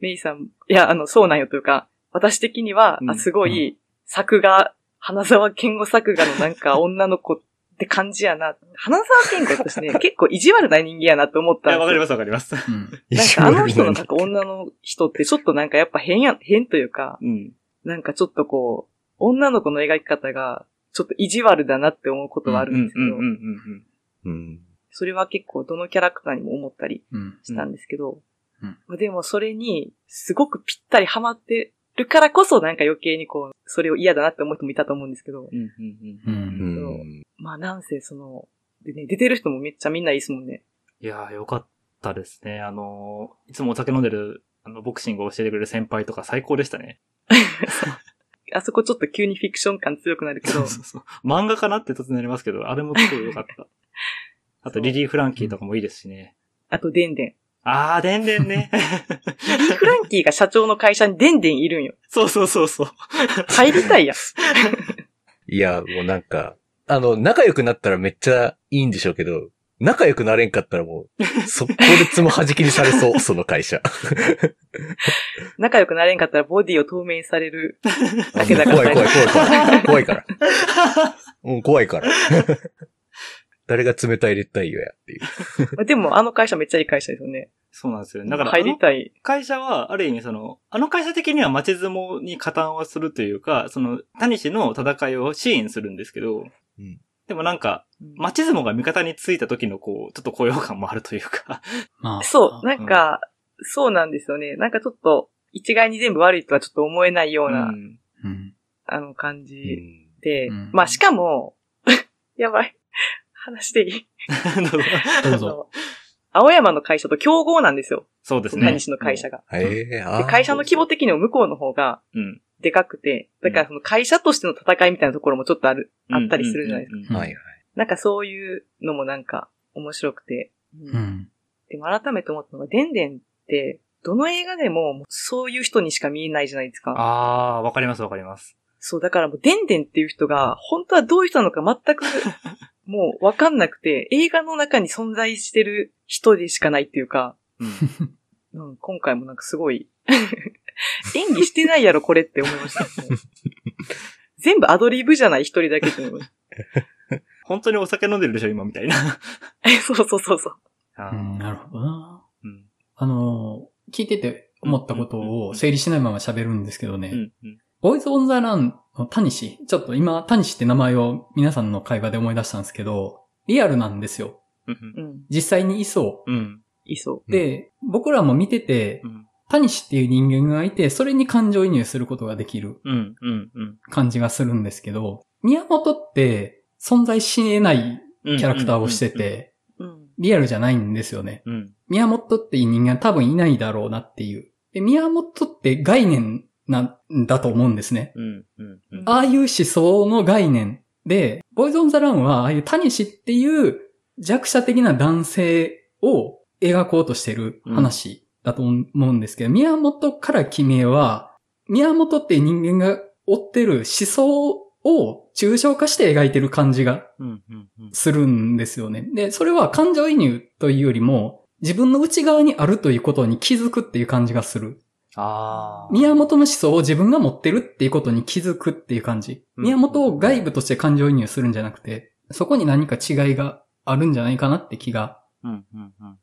メイさん、いや、あの、そうなんよというか、私的には、うんあすごい、作画、花沢健吾作画のなんか女の子って感じやな。花沢健吾私ね、結構意地悪な人間やなって思っいや、たんですよ。わかりますわかります。うん。あ。なんかあの人のなんか女の人ってちょっとなんかやっぱ変や、変というか、うん。なんかちょっとこう、女の子の描き方が、ちょっと意地悪だなって思うことはあるうんんですけど。それは結構どのキャラクターにも思ったりうん。したんですけど、でもそれにすごくぴったりハマってるからこそなんか余計にこう、それを嫌だなって思う人もいたと思うんですけど。まあなんせその、でね、出てる人もめっちゃみんないいですもんね。いやー、よかったですね。あのー、いつもお酒飲んでる、あの、ボクシングを教えてくれる先輩とか最高でしたね。あそこちょっと急にフィクション感強くなるけどそう、そうそう。漫画かなって突然なりますけど、あれもすごいよかった。あと、リリー・フランキーとかもいいですしね。あとデンデン。あー、でんでんね。リー・フランキーが社長の会社にデンデンいるんよ。そうそうそうそう。入りたいやん。いや、もうなんか、あの、仲良くなったらめっちゃいいんでしょうけど、仲良くなれんかったらもう、速攻でつも弾きにされそう、その会社。仲良くなれんかったらボディを透明にされる。あだけだから怖い怖い怖い怖い。怖いから。もう怖いから。誰が冷たい熱帯魚やっていう。まあでもあの会社めっちゃいい会社ですよね。そうなんですよね。だから、入りたい。会社は、ある意味その、あの会社的には町相撲に加担はするというか、その、谷氏の戦いを支援するんですけど、うんでもなんか、町相撲が味方についた時のこう、ちょっと高揚感もあるというか、まあ。そう、なんか、そうなんですよね。なんかちょっと、一概に全部悪いとはちょっと思えないような、んうん。あの感うじんで、うんまあしかも、やばい。話していい？どうぞ どうぞ。あの青山の会社と競合なんですよ。そうですね。谷氏の会社が。へえ、あでー会社の規模的にも向こうの方がうん。でかくて、だからその会社としての戦いみたいなところもちょっとある、あったりするじゃないですか。はいはい。なんかそういうのもなんか面白くて。うんうん。でも改めて思ったのが、デンデンって、どの映画でもそういう人にしか見えないじゃないですか。あー、わかりますわかります。そう、だからもうデンデンっていう人が、本当はどういう人なのか全く、もうわかんなくて、映画の中に存在してる人でしかないっていうか、うん。うん、今回もなんかすごい、演技してないやろ、これって思いました。全部アドリブじゃない一人だけって思いまし本当にお酒飲んでるでしょ、今みたいな。た。そうそうそうそう。あなるほどな。うん。あの、聞いてて思ったことを整理しないまま喋るんですけどね。うん。うん。ボーイズ・オン・ザ・ランのタニシ。ちょっと今、タニシって名前を皆さんの会話で思い出したんですけど、リアルなんですよ。うん。うん、実際にいそ。うん。いそうで、僕らも見ててう、ん。タニシっていう人間がいて、それに感情移入することができる。感じがするんですけど、宮本って存在し得ないキャラクターをしてて。リアルじゃないんですよね。うん。宮本っていう人間多分いないだろうなっていう。で宮本って概念なんだと思うんですね。ああいう思想の概念で、ボイズ・オン・ザ・ランはああいうタニシっていう弱者的な男性を描こうとしてる話だと思うんですけど、宮本から決めは、宮本って人間が追ってる思想を抽象化して描いてる感じが。するんですよね。で、それは感情移入というよりも、自分の内側にあるということに気づくっていう感じがする。宮本の思想を自分が持ってるっていうことに気づくっていう感じ。うん宮本を外部として感情移入するんじゃなくて、そこに何か違いがあるんじゃないかなって気が。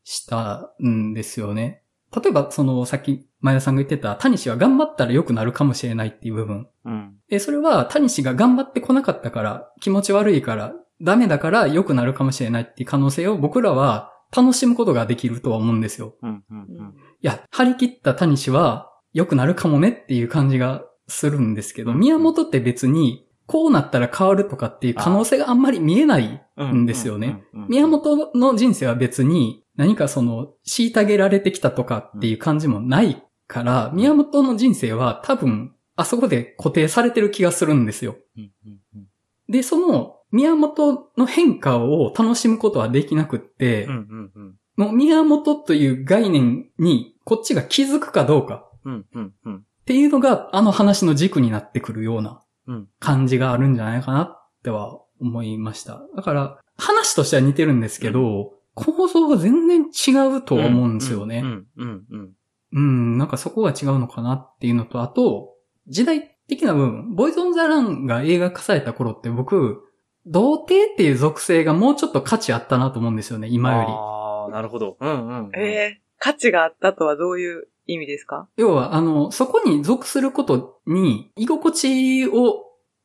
したんですよね。例えば、その、さっき前田さんが言ってた、タニシは頑張ったら良くなるかもしれないっていう部分。うん。で、それは、タニシが頑張ってこなかったから、気持ち悪いから、ダメだから良くなるかもしれないっていう可能性を僕らは楽しむことができるとは思うんですよ。うんうんうんいや、張り切った谷氏は良くなるかもねっていう感じがするんですけど、宮本って別にこうなったら変わるとかっていう可能性があんまり見えないうん。んですよねうん。うん宮本の人生は別に何かその虐げられてきたとかっていう感じもないから、宮本の人生は多分あそこで固定されてる気がするんですよ。うんうんうんで、その宮本の変化を楽しむことはできなくって、うんうんうんもう宮本という概念にこっちが気づくかどうかうんうんうんっていうのがあの話の軸になってくるようなうん感じがあるんじゃないかなっては思いました。だから話としては似てるんですけど、構造が全然違うとは思うんですよね。うんうんうんうん、なんかそこが違うのかなっていうのと、あと、時代的な部分、ボイズ・オン・ザ・ランが映画化された頃って僕、童貞っていう属性がもうちょっと価値あったなと思うんですよね、今より。ああ、なるほど。うんうんうん。ええ価値があったとはどういう意味ですか？要は、あの、そこに属することに、居心地を、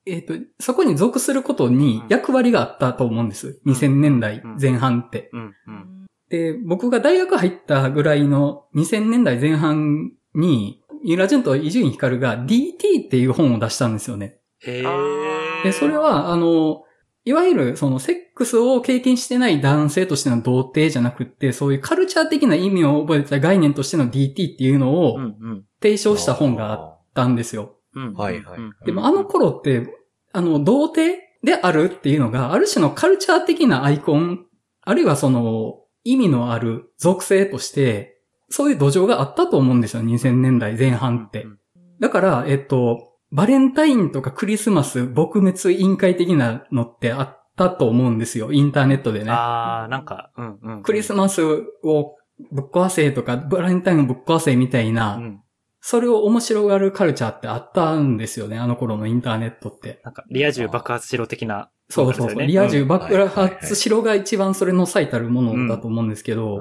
えっ、と、そこに属することに役割があったと思うんです。2000年代前半って。うんうん。で、僕が大学入ったぐらいの2000年代前半に、ユーラジュンと伊集院光が DT っていう本を出したんですよね。へ。で、それは、あの、いわゆる、その、セックスを経験してない男性としての童貞じゃなくって、そういうカルチャー的な意味を覚えた概念としての DT っていうのをうんうん提唱した本があったんですよ。うん。はいはいうんでもあの頃って、あの、童貞であるっていうのが、ある種のカルチャー的なアイコン、あるいはその、意味のある属性として、そういう土壌があったと思うんですよ、2000年代前半って。だから、えっと、バレンタインとかクリスマス撲滅委員会的なのってあったと思うんですよ、インターネットでね。ああ、なんか、うんうん。クリスマスをぶっ壊せとか、バレンタインをぶっ壊せみたいな、うん。それを面白がるカルチャーってあったんですよね、あの頃のインターネットって。なんか、リア充爆発しろ的な。そうそうそう。リア充爆うん発しろが一番それの最たるものだと思うんですけど、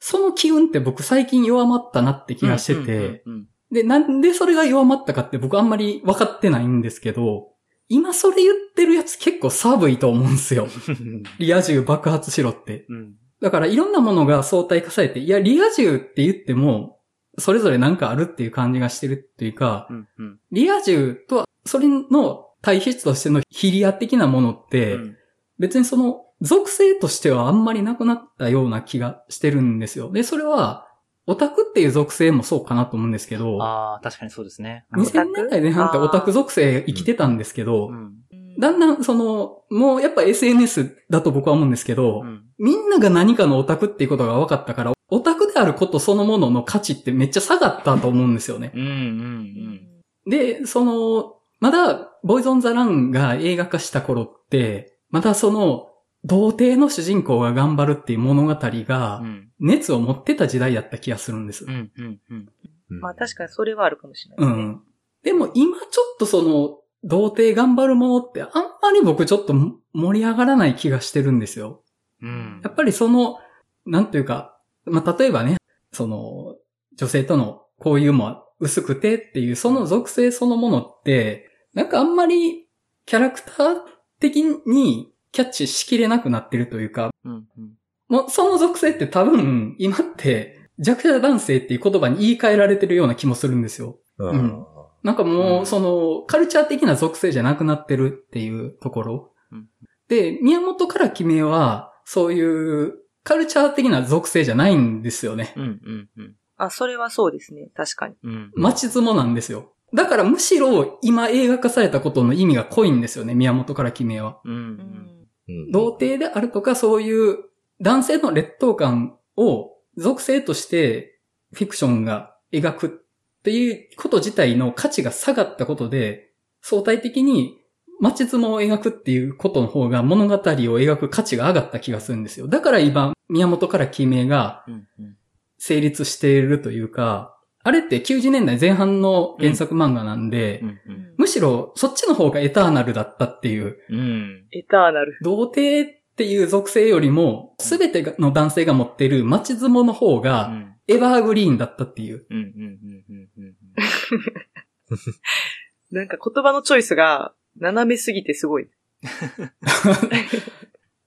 その機運って僕最近弱まったなって気がしてて、で、なんでそれが弱まったかって僕あんまり分かってないんですけど、今それ言ってるやつ結構寒いと思うんですよ。う んリア充爆発しろって。うん。だからいろんなものが相対化されて、いや、リア充って言っても、それぞれなんかあるっていう感じがしてるっていうかう、んうん。リア充とは、それの対比としてのヒリア的なものって、うん別にその属性としてはあんまりなくなったような気がしてるんですよ。で、それは、オタクっていう属性もそうかなと思うんですけど、ああ、確かにそうですね。オタク？2000年代前半ってオタク属性生きてたんですけどう、ん。だんだんその、もうやっぱ SNS だと僕は思うんですけど、うん。みんなが何かのオタクっていうことが分かったから、オタクであることそのものの価値ってめっちゃ下がったと思うんですよね。うんうんうん。で、その、まだ、ボイズ・オン・ザ・ランが映画化した頃って、まだその、童貞の主人公が頑張るっていう物語がう、ん熱を持ってた時代だった気がするんですう。んうんうん。うんまあ確かにそれはあるかもしれないね。うん。でも今ちょっとその、童貞頑張るものってあんまり僕ちょっと盛り上がらない気がしてるんですよ。うんやっぱりその、なんというか、まあ、例えばね、その、女性との交友も薄くてっていう、その属性そのものって、なんかあんまりキャラクター的にキャッチしきれなくなってるというか、うんうん。もうその属性って多分今って弱者男性っていう言葉に言い換えられてるような気もするんですよ。うんうんなんかもうその、カルチャー的な属性じゃなくなってるっていうところうん。で、宮本から決めは、そういう、カルチャー的な属性じゃないんですよね。うんうんうん。あ、それはそうですね。確かに。うん。街相撲なんですよ。だからむしろ、今映画化されたことの意味が濃いんですよね、宮本から決めは。うんう。ん童貞であるとか、そういう男性の劣等感を属性としてフィクションが描くっていうこと自体の価値が下がったことで、相対的に街相撲を描くっていうことの方が物語を描く価値が上がった気がするんですよ。だから今、宮本から決めが。成立しているというか、あれって90年代前半の原作漫画なんで、うんうん。むしろそっちの方がエターナルだったっていううん。エターナル。童貞っていう属性よりも、すべての男性が持っている街相撲の方うが、んエバーグリーンだったっていう。なんか言葉のチョイスが斜めすぎてすごい。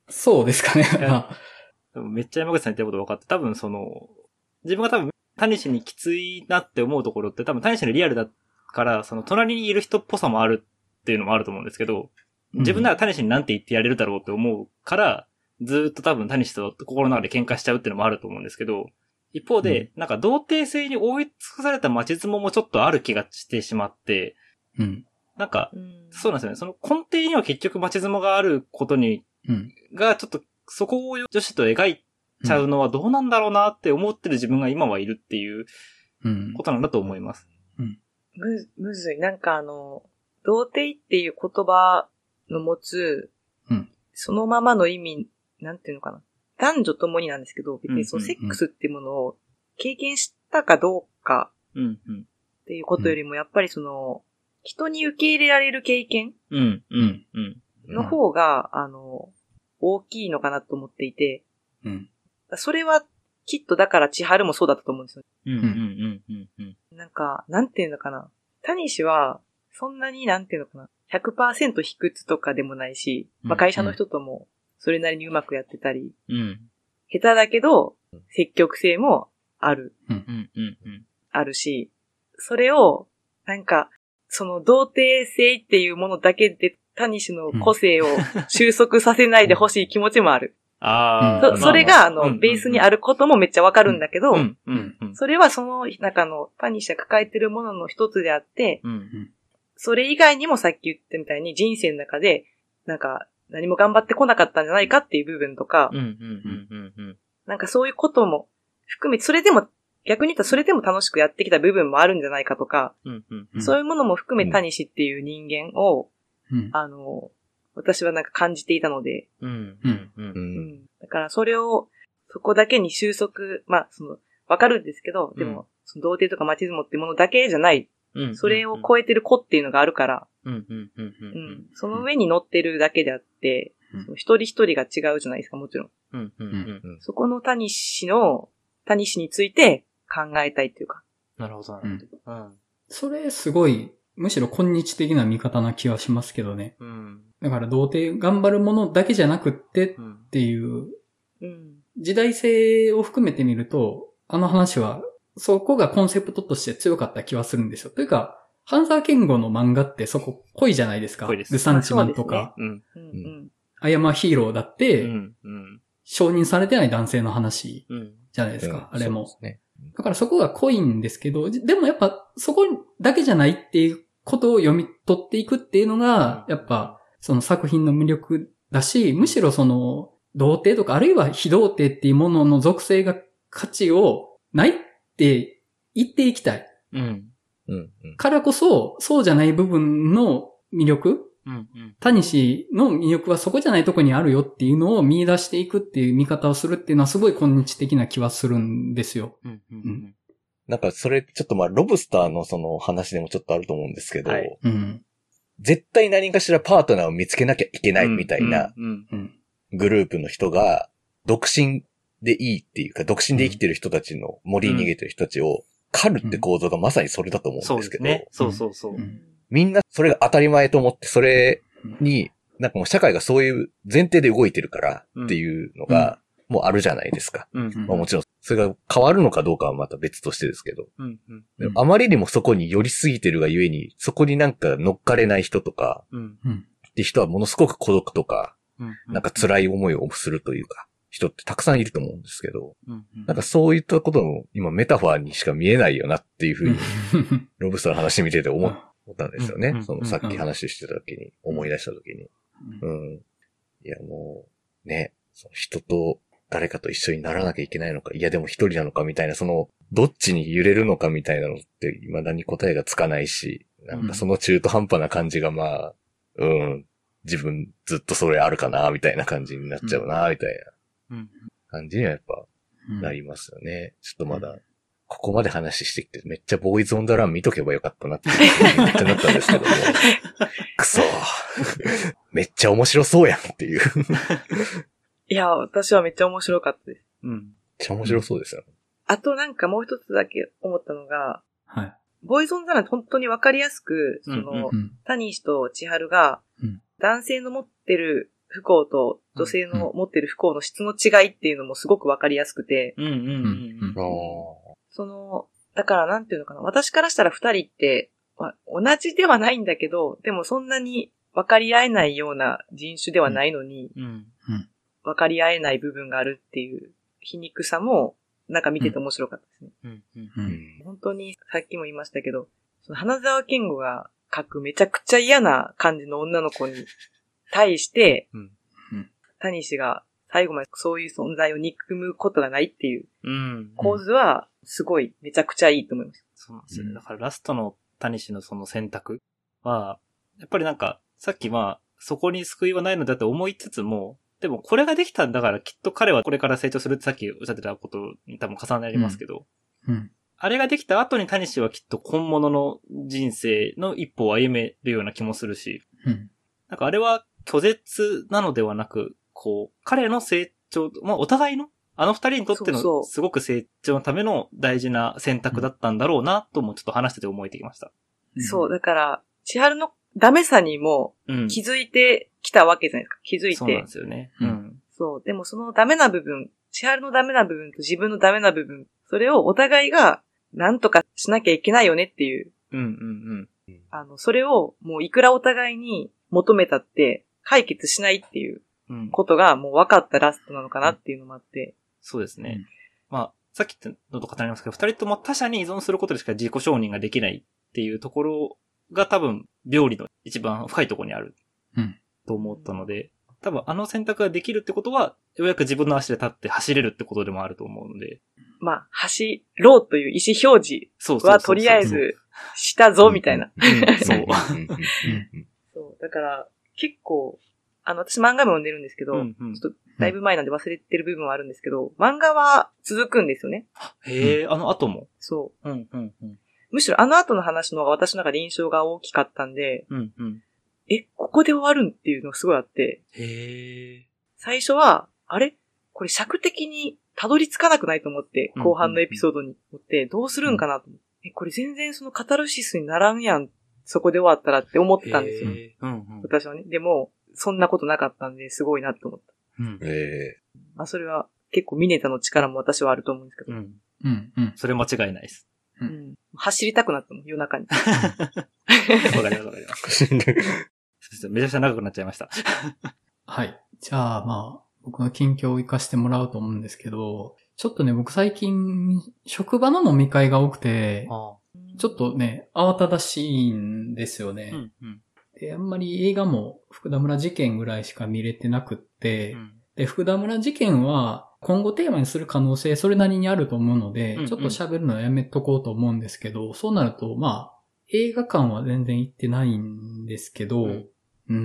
そうですかね。でもめっちゃ山口さん言ってること分かって、多分その、自分が多分、タニシにきついなって思うところって多分タニシのリアルだから、その隣にいる人っぽさもあるっていうのもあると思うんですけど、自分ならタニシになんて言ってやれるだろうって思うから、ずーっと多分タニシと心の中で喧嘩しちゃうっていうのもあると思うんですけど、一方で、なんか童貞性に覆い尽くされた街相撲もちょっとある気がしてしまって、うん。なんか、うんそうなんですよね。その根底には結局街相撲があることに、うん。がちょっとそこを女子と描いちゃうのはどうなんだろうなって思ってる自分が今はいるっていううんこ。となんだと思います。む、むずい。なんかあの、童貞っていう言葉の持つ、うんそのままの意味、なんていうのかな。男女ともになんですけど、別にそのうんセックスっていうものを経験したかどうかうん、うん。っていうことよりも、やっぱりその、人に受け入れられる経験？うん、うん、うん。の方が、あの、大きいのかなと思っていて、うん。それはきっとだから千春もそうだったと思うんですよ。うん、うん、うん、うん、うん。なんか、なんていうのかな？タニシは、そんなになんていうのかな？100%卑屈とかでもないし、まあ会社の人ともそれなりにうまくやってたり、うん、下手だけど積極性もある、うん、うん、うん。あるし、それを、なんか、その童貞性っていうものだけでタニシの個性を収束させないでほしい気持ちもある。ああ、そそれが、あの、ままベースにあることもめっちゃわかるんだけど、うん、うん、うん。それはその中のタニシが抱えてるものの一つであって、うん、それ以外にもさっき言ったみたいに人生の中で、なんか何も頑張ってこなかったんじゃないかっていう部分とかうん、、うん、うん、うん、うん。なんかそういうことも含めて、それでも、逆に言ったらそれでも楽しくやってきた部分もあるんじゃないかとか、うん、うん、うんそういうものも含めタニシっていう人間を、うん。あの、私はなんか感じていたので、うん、うん、うんう。。うんん。だからそれを、そこだけに収束、まあ、その、わかるんですけど、でうんも、その童貞とかマチズモってものだけじゃない、うんそれを超えてる子っていうのがあるから、うん、うん、うん、ううんん。その上に乗ってるだけであって、うんその一人一人が違うじゃないですか、もちろん。うん、うん、うん。そこのタニシの、タニシについて考えたいっていうか。なるほど、なるほど。うん。それすごい、むしろ今日的な見方な気はしますけどね。うん。だから童貞頑張るものだけじゃなくってっうん。ていううん。時代性を含めてみると、あの話は、そこがコンセプトとして強かった気はするんですよ。というか、ハンザーケンゴの漫画ってそこ濃いじゃないですか。濃いですルサンチマンとか、うん。うん。うん。アイアマヒーローだって、うん。うん。承認されてない男性の話うん。じゃないですか、あれも。そうですね。だからそこが濃いんですけど、じでもやっぱそこだけじゃないっていうことを読み取っていくっていうのが、やっぱその作品の魅力だし、むしろその童貞とかあるいは非童貞っていうものの属性が価値をないって言っていきたいうん。うん。うん。からこそ、そうじゃない部分の魅力。タニシの魅力はそこじゃないとこにあるよっていうのを見出していくっていう見方をするっていうのはすごい今日的な気はするんですよ。うん。うん。なんかそれ、ちょっとまあ、ロブスターのその話でもちょっとあると思うんですけど、はいうん。絶対何かしらパートナーを見つけなきゃいけないみたいなうん。うん。グループの人が、独身でいいっていうか、独身で生きてる人たちの森に逃げてる人たちを狩るって構造がまさにそれだと思そううんですけど、ですね。そうそうそうう。んみんなそれが当たり前と思って、それに、なんかもう社会がそういう前提で動いてるからっていうのが、もうあるじゃないですか。うん。まあもちろん、それが変わるのかどうかはまた別としてですけど、うん。うん。でもあまりにもそこに寄りすぎてるがゆえに、そこになんか乗っかれない人とか、うん。うん。って人はものすごく孤独とか、うん。なんか辛い思いをするというか、人ってたくさんいると思うんですけど、うん。なんかそういったことも今メタファーにしか見えないよなっていうふうに、ロブスターの話見てて思ったんですよねうん。そのさっき話してた時に、思い出した時に。うん。いやもう、ね、その人と誰かと一緒にならなきゃいけないのか、いやでも一人なのかみたいな、その、どっちに揺れるのかみたいなのって未だに答えがつかないし、なんかその中途半端な感じがまあ、うん、自分ずっとそれあるかな、みたいな感じになっちゃうな、みたいなうん。感じにはやっぱうんなりますよね。ちょっとまだ、ここまで話してきて、めっちゃボーイズ・オン・ザ・ラン見とけばよかったなって、めっちゃなったんですけども。くそめっちゃ面白そうやんっていう。めっいや、私はめっちゃ面白かったです。うん。ちゃ面白そうですよね。あとなんかもう一つだけ思ったのが、はい。ボーイゾンザラン本当にわかりやすく、その。タニシと千春が、うん男性の持ってる不幸と女性の持ってる不幸の質の違いっていうのもすごくわかりやすくて、うんうんうんうん。その、だからなんていうのかな、私からしたら二人って、まあ同じではないんだけど、でもそんなに分かり合えないような人種ではないのに、うん。分かり合えない部分があるっていう皮肉さも、なんか見てて面白かったですね。うんうん。う。うんん。本当にさっきも言いましたけど、その花沢健吾が書くめちゃくちゃ嫌な感じの女の子に対して、うん谷氏が最後までそういう存在を憎むことがないっていううん。構図は、すごいめちゃくちゃいいと思います。そうなんですよね。うんだからラストの谷氏のその選択は、やっぱりなんか、さっきまあ、そこに救いはないのだって思いつつも、でもこれができたんだからきっと彼はこれから成長するってさっきおっしゃってたことに多分重なりますけど、うん。あれができた後に谷氏はきっと本物の人生の一歩を歩めるような気もするし、うん。なんかあれは拒絶なのではなく、こう、彼の成長、まあお互いの、あの二人にとってのすごく成長のための大事な選択だったんだろうなともちょっと話してて思えてきました。そう、だから、千春のダメさにもうん。気づいてきたわけじゃないですか。気づいてそうなんで。すよね。ううんん。そう。でもそのダメな部分、千春のダメな部分と自分のダメな部分、それをお互いが何とかしなきゃいけないよねっていう、うんうんうん。あの、それをもういくらお互いに求めたって解決しないっていううん。ことがもう分かったラストなのかなっていうのもあって、そうですね。うんまあ、さっき言ったのと語りますけど、二人とも他者に依存することでしか自己承認ができないっていうところが多分、料理の一番深いところにある。うんと思ったので、多分あの選択ができるってことは、ようやく自分の足で立って走れるってことでもあると思うので。まあ、走ろうという意思表示はとりあえずしたぞみたいな。うん、そう。そう。だから、結構、あの、私漫画も読んでるんですけど、うんうんちょっとだいぶ前なんで忘れてる部分はあるんですけど、漫画は続くんですよね。へえ、あの後も？そう。うん、うん、うん。むしろあの後の話の方が私の中で印象が大きかったんで、うん、うん。え、ここで終わるんっていうのがすごいあって、へえ。最初は、あれ？これ尺的にたどり着かなくないと思って、うん後半のエピソードに持って、どうするんかなと思って、え、これ全然そのカタルシスにならんやん、そこで終わったらって思ってたんですよ。うん、うん。私はね。でも、そんなことなかったんで、すごいなって思った。うん。えまあ、それは結構ミネタの力も私はあると思うんですけど。うん。うん。うん。それ間違いないです。ううん走りたくなったもん、夜中に。わかります、わかります。ーすいませんめちゃくちゃ長くなっちゃいました。はい。じゃあ、まあ、僕の近況を活かしてもらうと思うんですけど、ちょっとね、僕最近、職場の飲み会が多くて、あちょっとね、慌ただしいんですよね。うん、うん。で、あんまり映画も福田村事件ぐらいしか見れてなくって、うん。で、福田村事件は今後テーマにする可能性それなりにあると思うので、うんうん。ちょっと喋るのはやめとこうと思うんですけど、そうなると、まあ、映画館は全然行ってないんですけど、ううん。ー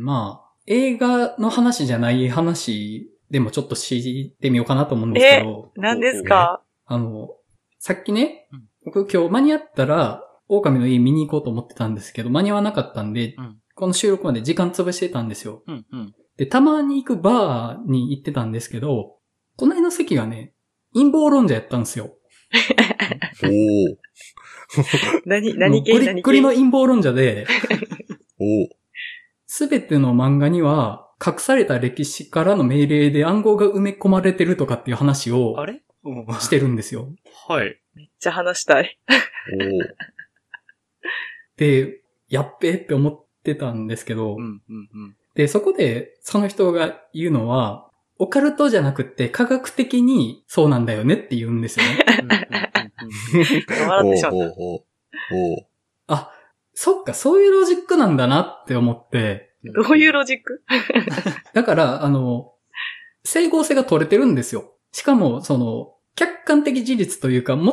ん、まあ、映画の話じゃない話でもちょっと知ってみようかなと思うんですけど、何ですか？あの、さっきねうん、僕今日間に合ったら、狼の家見に行こうと思ってたんですけど、間に合わなかったんで、うんこの収録まで時間潰してたんですよ。うん、うん。で、たまに行くバーに行ってたんですけど、隣の席がね、陰謀論者やったんですよ。おー 何、何系何ッグリの系陰謀論者で、おーすべての漫画には、隠された歴史からの命令で暗号が埋め込まれてるとかっていう話をあれ？うん。してるんですよ。はい。めっちゃ話したい。おーで、やっべえって思ってたんですけど、うん、うん、うん。で、そこでその人が言うのは、オカルトじゃなくて科学的にそうなんだよねって言うんですよね。うんうんうん笑ってしまった。あ、そっか、そういうロジックなんだなって思って、うんどういうロジック？だから、あの、整合性が取れてるんですよ。しかも、その、客観的事実というか、最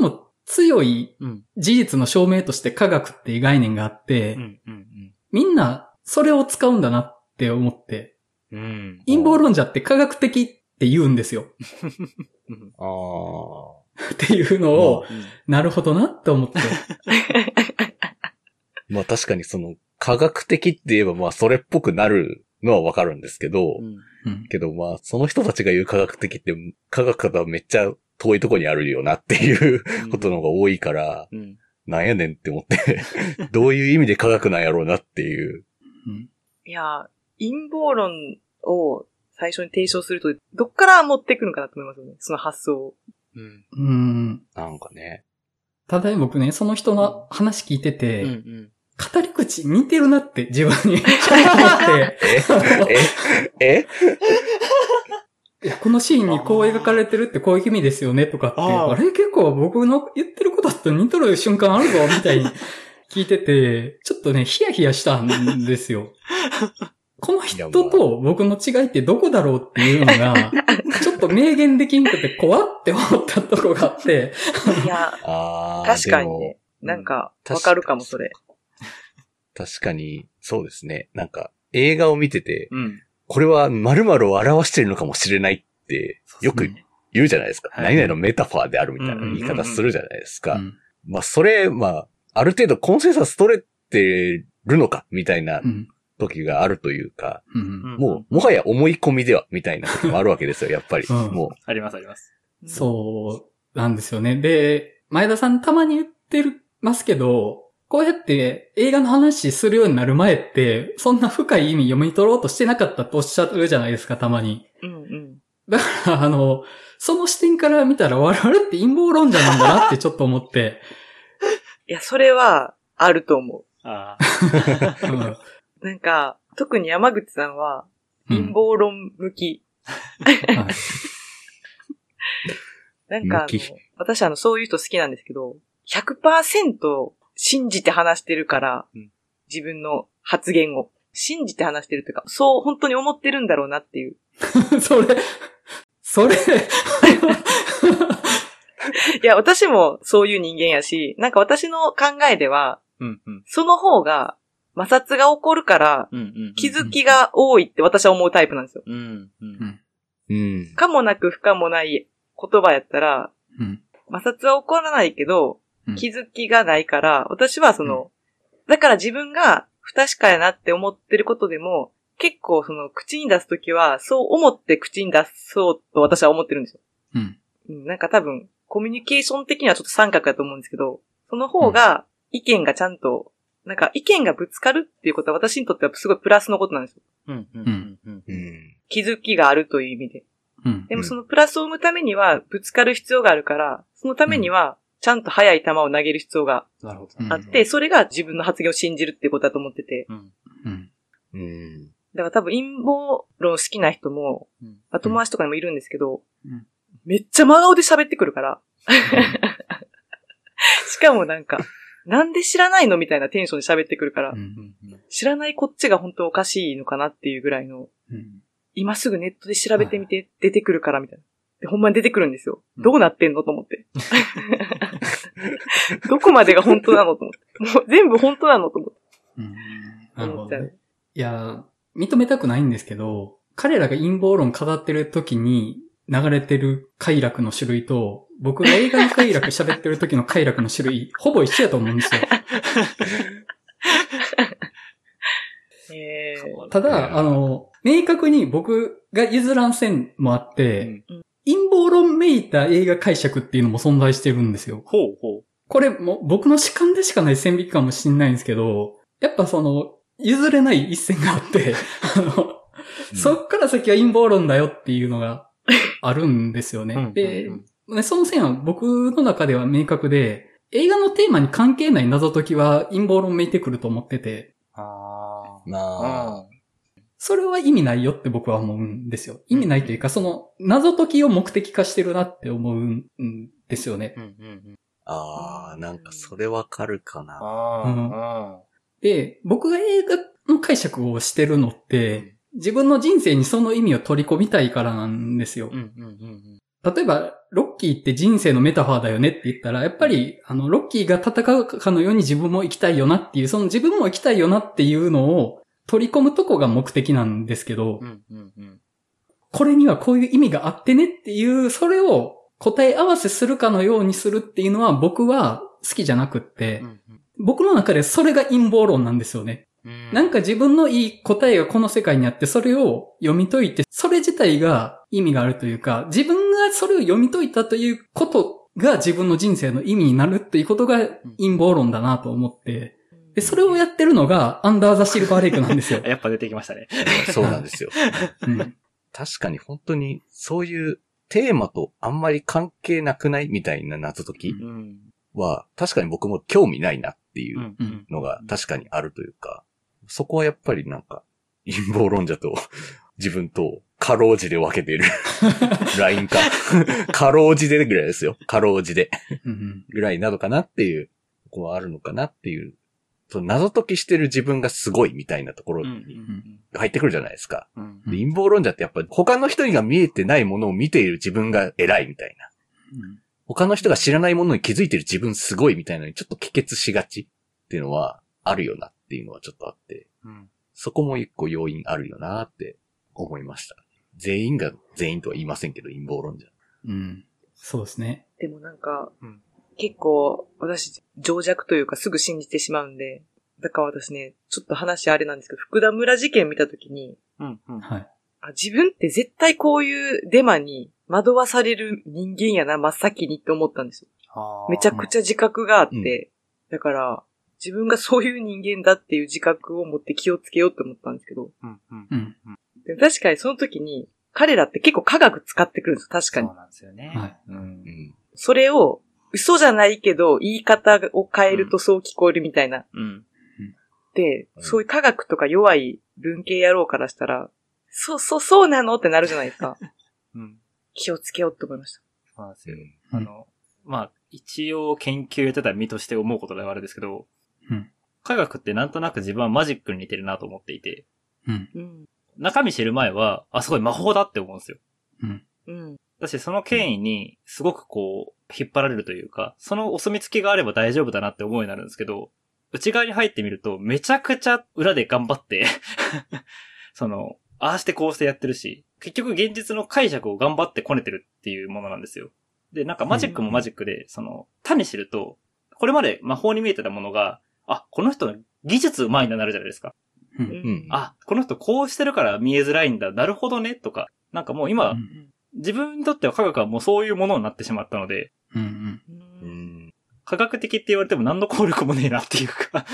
も強いうん、事実の証明として科学っていう概念があって、うん、うん、みんなそれを使うんだなって思って。陰謀論者って科学的って言うんですよ。っていうのを、なるほどなって思って。あ。まあ確かにその、科学的って言えばまあそれっぽくなるのはわかるんですけど、けどまあその人たちが言う科学的って科学からめっちゃ遠いとこにあるよなっていうことの方が多いから、うん。なんやねんって思って、どういう意味で科学なんやろうなっていう。うんいや、陰謀論を最初に提唱すると、どっから持ってくるのかなと思いますよね。その発想を。うん。うん。なんかね。ただ僕ね、その人の話聞いてて、うんうん。語り口似てるなって自分に 思って、え？え？いやこのシーンにこう描かれてるってこういう意味ですよねとかって、あーあれ結構僕の言ってることと似とる瞬間あるぞみたいに聞いてて、ちょっとね、ヒヤヒヤしたんですよ。この人と僕の違いってどこだろうっていうのが、ちょっと明言できんくて怖って思ったとこがあって、いや、ああ。確かにね。なんか、うんわかるかも、それ。確かに、そうですね。なんか、映画を見てて、うん。これは〇〇を表してるのかもしれないって、よく言うじゃないですか。はい何々のメタファーであるみたいな言い方するじゃないですか。うんまあ、それ、まあ、ある程度コンセンサス取れてるのか、みたいなうん時があるというか、うんもう、もはや思い込みでは、みたいな時もあるわけですよ、やっぱり。うんもありますあります。そうなんですよね。で、前田さんたまに言ってるますけど、こうやって映画の話するようになる前って、そんな深い意味読み取ろうとしてなかったっておっしゃるじゃないですか、たまに。うんうん。だから、あの、その視点から見たら我々って陰謀論者なんだなってちょっと思って、いや、それは、あると思あ うんう。なんか、特に山口さんは、うん陰謀論向き。はい なんか私あの、そういう人好きなんですけど、100%信じて話してるから、うん自分の発言を。信じて話してるというか、そう本当に思ってるんだろうなっていう。それ、それ、いや、私もそういう人間やし、なんか私の考えでは、うんうん。その方が摩擦が起こるから。気づきが多いって私は思うタイプなんですよ。うんうん。うんうん。かもなく不可もない言葉やったら、うん摩擦は起こらないけどうん、気づきがないから、私はその、だから自分が不確かやなって思ってることでも、結構その口に出すときは、そう思って口に出そうと私は思ってるんですよ。うんうんなんか多分、コミュニケーション的にはちょっと三角だと思うんですけど、その方が意見がちゃんと、なんか意見がぶつかるっていうことは私にとってはすごいプラスのことなんですよ。うんうんうんうん。うん。気づきがあるという意味で。うんでもそのプラスを生むためにはぶつかる必要があるから、そのためにはちゃんと速い球を投げる必要があって、それが自分の発言を信じるっていうことだと思ってて。うん。だから多分陰謀論好きな人も、うんまあ友達とかにもいるんですけど、うんめっちゃ真顔で喋ってくるから。しかもなんか、なんで知らないのみたいなテンションで喋ってくるから。知らないこっちが本当おかしいのかなっていうぐらいの、うん今すぐネットで調べてみて、出てくるからみたいな。で、ほんまに出てくるんですよ。うんどうなってんのと思って。どこまでが本当なのと思って。もう全部本当なのと思って。うんなるほどね。いや、認めたくないんですけど、彼らが陰謀論語ってる時に流れてる快楽の種類と、僕が映画の快楽喋ってる時の快楽の種類、ほぼ一緒やと思うんですよ。えー、ただ、あの、明確に僕が譲らん線もあって、うん陰謀論めいた映画解釈っていうのも存在してるんですよ。ほうほう。これも僕の主観でしかない線引きかもしれないんですけど、やっぱその、譲れない一線があって、あの、そっから先は陰謀論だよっていうのがあるんですよね。うんでうん、ねその線は僕の中では明確で、映画のテーマに関係ない謎解きは陰謀論めいてくると思ってて、あまあ。あ、それは意味ないよって僕は思うんですよ。意味ないというか、その謎解きを目的化してるなって思うんですよね。うんうんうん。ああ、なんかそれわかるかな。あで、僕が映画の解釈をしてるのって、自分の人生にその意味を取り込みたいからなんですよあ。う。んうんうんうん。例えば、ロッキーって人生のメタファーだよねって言ったら、やっぱり、あの、ロッキーが戦うかのように自分も生きたいよなっていう、その自分も生きたいよなっていうのを取り込むとこが目的なんですけどう、んうんうん。これにはこういう意味があってねっていう、それを答え合わせするかのようにするっていうのは僕は好きじゃなくって、うん僕の中でそれが陰謀論なんですよね。うん。なんか自分のいい答えがこの世界にあって、それを読み解いて、それ自体が意味があるというか、自分がそれを読み解いたということが自分の人生の意味になるっていうことが陰謀論だなと思って、で、それをやってるのが、アンダーザシルバーレイクなんですよ。やっぱ出てきましたね。そうなんですよ。うん。確かに本当に、そういうテーマとあんまり関係なくないみたいな謎解きうん。は、確かに僕も興味ないなっていう。のが確かにあるというか、そこはやっぱりなんか、陰謀論者と自分とかろうじで分けてる ラインか。かろうじでぐらいですよ。かろうじでうんぐらいなのかなっていう、ここはあるのかなっていう、その謎解きしてる自分がすごいみたいなところにん。入ってくるじゃないですか。陰謀論者ってやっぱ他の人にが見えてないものを見ている自分が偉いみたいな。うん他の人が知らないものに気づいてる自分すごいみたいなのにちょっと帰結しがちっていうのはあるよなっていうのはちょっとあって、うん。そこも一個要因あるよなって思いました。全員が全員とは言いませんけど、陰謀論者。うん。そうですね。でもなんか、うん結構私、情弱というかすぐ信じてしまうんで、だから私ね、ちょっと話あれなんですけど、福田村事件見たときに、うん。うん。はい。あ自分って絶対こういうデマに惑わされる人間やな、真っ先にって思ったんですよ。めちゃくちゃ自覚があって、だから、自分がそういう人間だっていう自覚を持って気をつけようって思ったんですけど、うん。うん。うん。でも確かにその時に、彼らって結構科学使ってくるんですよ、確かにそう。なんですよね。はいうんう。ん。それを、嘘じゃないけど、言い方を変えるとそう聞こえるみたいな。うん。で、うんそういう科学とか弱い文系野郎からしたら、そう、そう、そうなのってなるじゃないですか。うん。気をつけようって思いました。そうなんですよ。うんあの、まあ、一応研究やってた身として思うことではあるんですけど、うん。科学ってなんとなく自分はマジックに似てるなと思っていて、うん。うん。中身知る前は、あ、すごい魔法だって思うんですよ。うん。うん。だし、その権威にすごくこう、引っ張られるというか、そのお墨付きがあれば大丈夫だなって思いになるんですけど、内側に入ってみると、めちゃくちゃ裏で頑張って、その、ああしてこうしてやってるし、結局現実の解釈を頑張ってこねてるっていうものなんですよ。で、なんかマジックもマジックで、その、種知ると、これまで魔法に見えてたものが、あ、この人の技術上手いんだなるじゃないですか。う。うんん。あ、この人こうしてるから見えづらいんだ。なるほどね。とか。なんかもう今、うん自分にとっては科学はもうそういうものになってしまったので、うん。う。うんん。科学的って言われても何の効力もねえなっていうか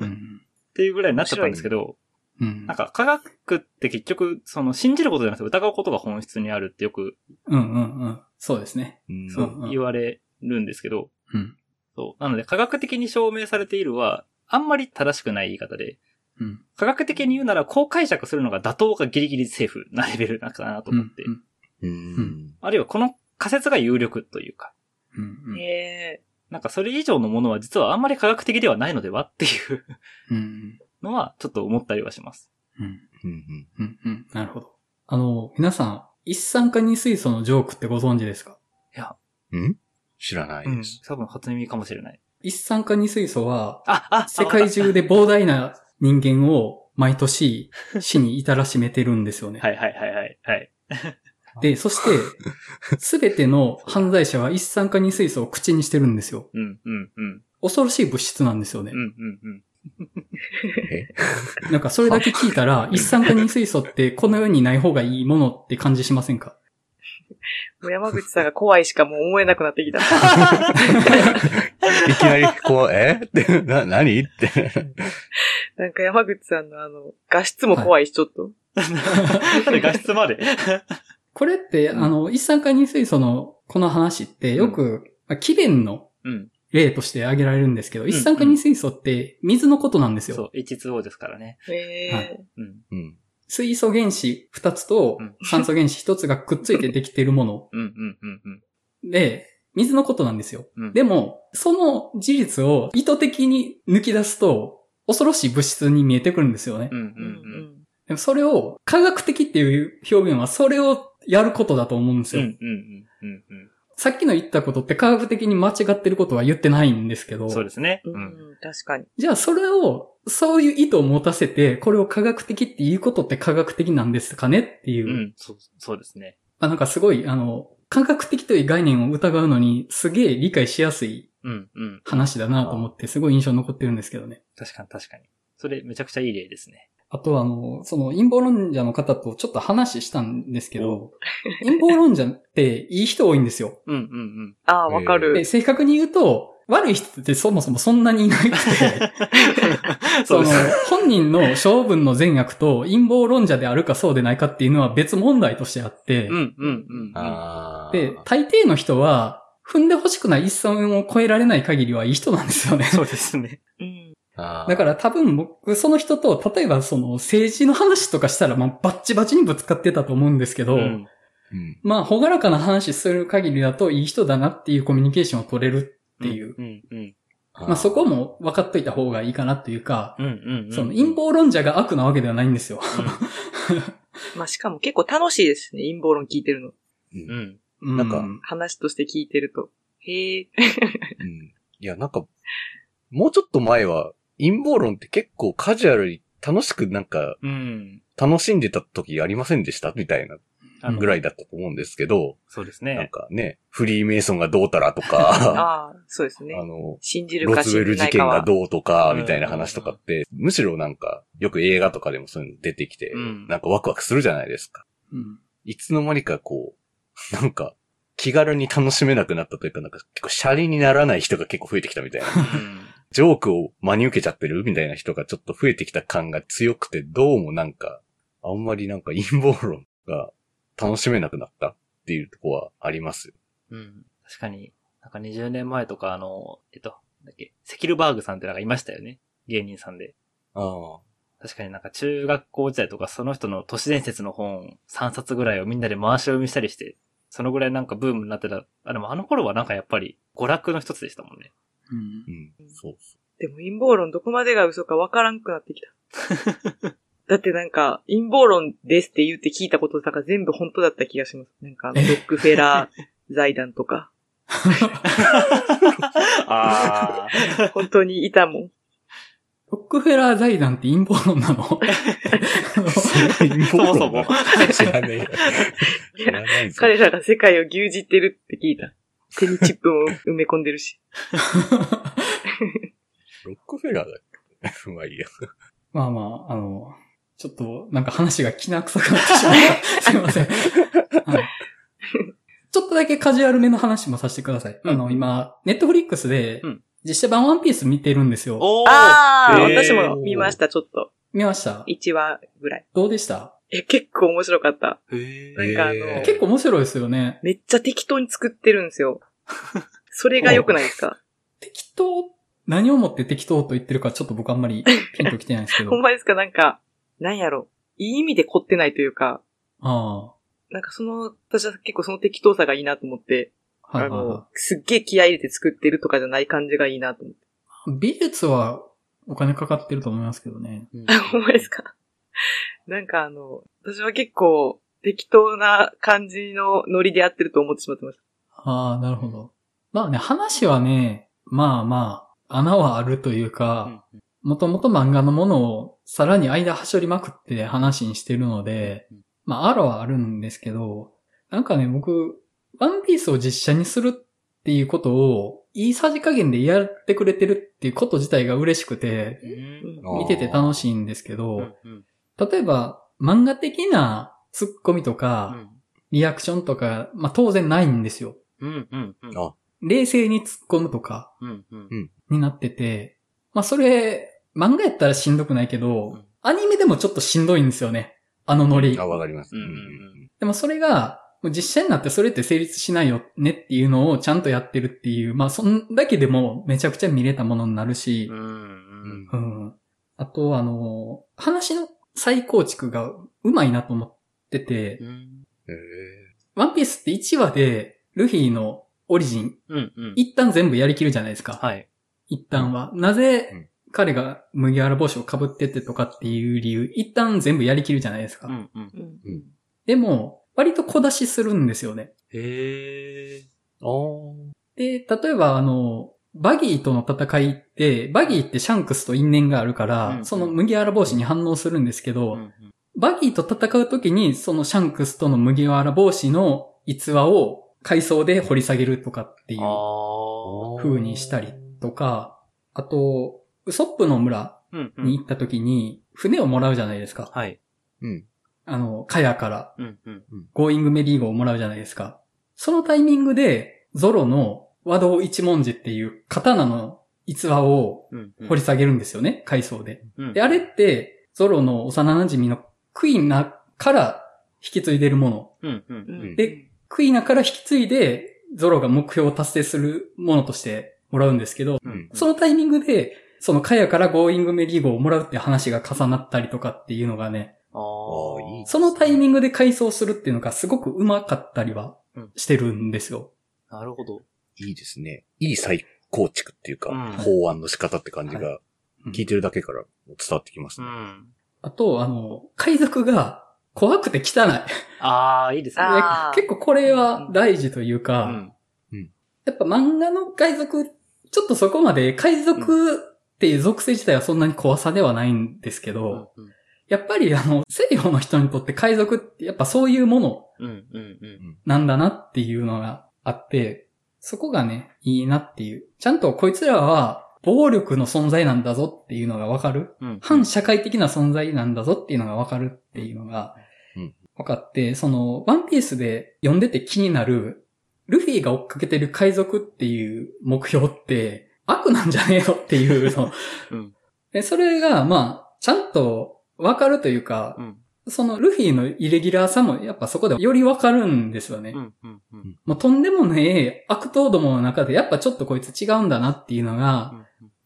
うん。っていうぐらいになっちゃったんですけど、うん。なんか科学って結局、その信じることじゃなくて疑うことが本質にあるってよくうんうんうん。そうですね。うんそううん言われるんですけど、うん。そう。なので科学的に証明されているは、あんまり正しくない言い方で、うん。科学的に言うならこう解釈するのが妥当かギリギリセーフなレベルなのかなと思って、うんうん。あるいはこの仮説が有力というか、うんうん。へえ。なんかそれ以上のものは実はあんまり科学的ではないのではっていううん。のはちょっと思ったりはします。うん。うん。うん。うん。なるほど。あの、皆さん、一酸化二水素のジョークってご存知ですか？いや、うん？知らないうんです。。多分初耳かもしれない。一酸化二水素は、あ、あ、世界中で膨大な人間を毎年死に至らしめてるんですよね。はいはいはいはい。はい。で、そして、すべての犯罪者は一酸化二水素を口にしてるんですよ。うんうんうん。恐ろしい物質なんですよねうん。うんうん。なんかそれだけ聞いたら、一酸化二水素ってこの世にない方がいいものって感じしませんか？もう山口さんが怖いしかもう思えなくなってきた。いきなり、こう、え？って、な、何？って。なんか山口さんのあの、画質も怖いし、ちょっと。なんで画質まで？これって、あの、一酸化二水素のこの話ってよく、まあ、気弁のうん。例として挙げられるんですけど、ん一酸化二水素って水のことなんですよ。そう、H2O ですからね。へはえ。うん。うん。水素原子2つとうん酸素原子1つがくっついてできているもの。で、水のことなんですよ。うんでも、その事実を意図的に抜き出すと、恐ろしい物質に見えてくるんですよね。でもそれを、科学的っていう表現はそれをやることだと思うんですよ。さっきの言ったことって科学的に間違ってることは言ってないんですけどうん。、そうですね。ううん。ん、確かに。じゃあそれを、そういう意図を持たせて、これを科学的っていうことって科学的なんですかねっていう、うん。そう、そうですね。あなんかすごい、あの、科学的という概念を疑うのに、すげえ理解しやすいうんうん。話だなと思って、すごい印象に残ってるんですけどね。確かに確かに。それめちゃくちゃいい例ですね。あとは、あの、その陰謀論者の方とちょっと話したんですけど、陰謀論者っていい人多いんですよ。うんうんうん。ああ、わかで、る。正確に言うと、悪い人ってそもそもそんなにいなくて、その本人の性分の善悪と陰謀論者であるかそうでないかっていうのは別問題としてあって、うん、うん、うん。で、大抵の人は、踏んで欲しくない一線を越えられない限りはいい人なんですよね。そうですね。うん。だから多分僕、その人と、例えばその政治の話とかしたら、まあバッチバチにぶつかってたと思うんですけど、うん。うんまあ、ほがらかな話する限りだといい人だなっていうコミュニケーションを取れるっていう。うん、うん。まあそこも分かっといた方がいいかなっていうか、うん、うん。その陰謀論者が悪なわけではないんですよ。まあしかも結構楽しいですね、陰謀論聞いてるの。うんうん。なんかう話として聞いてると。へえ。うんいや、なんか、もうちょっと前は、陰謀論って結構カジュアルに楽しくなんか、うん。楽しんでた時ありませんでした？みたいなぐらいだったと思うんですけど、そうですなんね。かね、フリーメイソンがどうたらとか、ああ、そうですねあ。の、信じるかロズウェル事件が。どうとか、うんみたいな話とかって、むしろなんか、よく映画とかでもそういうの出てきて、うんなんかワクワクするじゃないですか。うんいつの間にかこう、なんか、気軽に楽しめなくなったというか、なんか結構シャリにならない人が結構増えてきたみたいな。うんジョークを真に受けちゃってるみたいな人がちょっと増えてきた感が強くて、どうもなんか、あんまりなんか陰謀論が楽しめなくなったっていうとこはありますよ。うん。確かに、なんか20年前とかあの、えっと、なんだっけ、セキルバーグさんってなんかいましたよね。芸人さんで。ああ。確かになんか中学校時代とかその人の都市伝説の本3冊ぐらいをみんなで回し読みしたりして、そのぐらいなんかブームになってた。あ、でもあの頃はなんかやっぱり娯楽の一つでしたもんね。うんうん。そうそでも陰謀論どこまでが嘘かわからんくなってきた。だってなんか、陰謀論ですって言って聞いたこととか全部本当だった気がします。なんかあの、ロックフェラー財団とか、ああ。本当にいたもん。ロックフェラー財団って陰謀論なの？そもそも知ら。彼らが世界を牛耳ってるって聞いた。手にチップも埋め込んでるし。ロックフェラーだっけまあいいや。まあまあ、あの、ちょっとなんか話がきな臭くなってしまった。すいません。はいちょっとだけカジュアルめの話もさせてください。うんあの、今、ネットフリックスでうん、実写版ワンピース見てるんですよ。ああ、私も見ました、ちょっと。見ました？1話ぐらい。どうでした？え、結構面白かった。へなんかあの結構面白いですよね。めっちゃ適当に作ってるんですよ。それが良くないですか？適当、何をもって適当と言ってるかちょっと僕あんまりピンときてないんですけど。ほんまですか？なんか、なんやろ？いい意味で凝ってないというか、あなんかその、私は結構その適当さがいいなと思って、あ、はいあはいはの、すっげえ気合い入れて作ってるとかじゃない感じがいいなと思って。い。美術はお金かかってると思いますけどね。あ、ほんまですか？なんかあの、私は結構適当な感じのノリでやってると思ってしまってましああ、なるほど。まあね、話はね、まあまあ、穴はあるというか、もともと漫画のものをさらに間はしょりまくって話にしてるので、まあ、あらはあるんですけど、なんかね、僕、ワンピースを実写にするっていうことを、いいさじ加減でやってくれてるっていうこと自体が嬉しくて、うん。見てて楽しいんですけど、例えば、漫画的なツッコミとか、リアクションとか、まあ当然ないんですよ。うんうんうんあ冷静に突っ込むとかうんうんになってて、まあそれ、漫画やったらしんどくないけど、うんアニメでもちょっとしんどいんですよね。あのノリあ、。わかります。うんうんでもそれが、実写になってそれって成立しないよねっていうのをちゃんとやってるっていう、まあそんだけでもめちゃくちゃ見れたものになるしう、んうんうん。あと、あの、話の再構築がうまいなと思ってて、ワンピースって1話で、ルフィのオリジン、うんうん一旦全部やりきるじゃないですか。はい。一旦は。なうんぜ彼が麦わら帽子を被っててとかっていう理由、一旦全部やりきるじゃないですか。でも、割と小出しするんですよね。へーで、例えばあの、バギーとの戦いって、バギーってシャンクスと因縁があるから、うんその麦わら帽子に反応するんですけど、うんうんバギーと戦うときに、そのシャンクスとの麦わら帽子の逸話を回想で掘り下げるとかっていう。風にしたりとか、あと、ウソップの村うんうんに行ったときに、船をもらうじゃないですか。はい。うん。あの、カヤから、うんうんゴーイングメリー号をもらうじゃないですか。そのタイミングで、ゾロの和道一文字っていう刀の逸話をうんうん掘り下げるんですよね、回想で。うんで、あれって、ゾロの幼馴染のクイナから引き継いでるもの。うんう。うんんで、クイナから引き継いで、ゾロが目標を達成するものとしてもらうんですけど、うんそのタイミングで、そのカヤからゴーイングメリー号をもらうって話が重なったりとかっていうのがね、そのタイミングで回想するっていうのがすごく上手かったりはうんしてるんですよ。なるほど。いいですね。いい再構築っていうか、うん翻案の仕方って感じが、うん聞いてるだけから伝わってきますね。うん。あと、あの、海賊が怖くて汚い。ああ、いいですね。あー結構これは大事というか、うん。やっぱ漫画の海賊、ちょっとそこまで海賊っていう属性自体はそんなに怖さではないんですけど、うんやっぱりあの、西洋の人にとって海賊ってやっぱそういうものうんうんうん。なんだなっていうのがあって、そこがね、いいなっていう。ちゃんとこいつらは暴力の存在なんだぞっていうのがわかる。うん。反社会的な存在なんだぞっていうのがわかるっていうのがうん、分かって、その、ワンピースで読んでて気になる、ルフィが追っかけてる海賊っていう目標って悪なんじゃねえのっていうの。うんでそれが、まあ、ちゃんとわかるというかう、ん。そのルフィのイレギュラーさもやっぱそこでよりわかるんですよね。うんうんうん。もうとんでもねえ悪党どもの中でやっぱちょっとこいつ違うんだなっていうのが、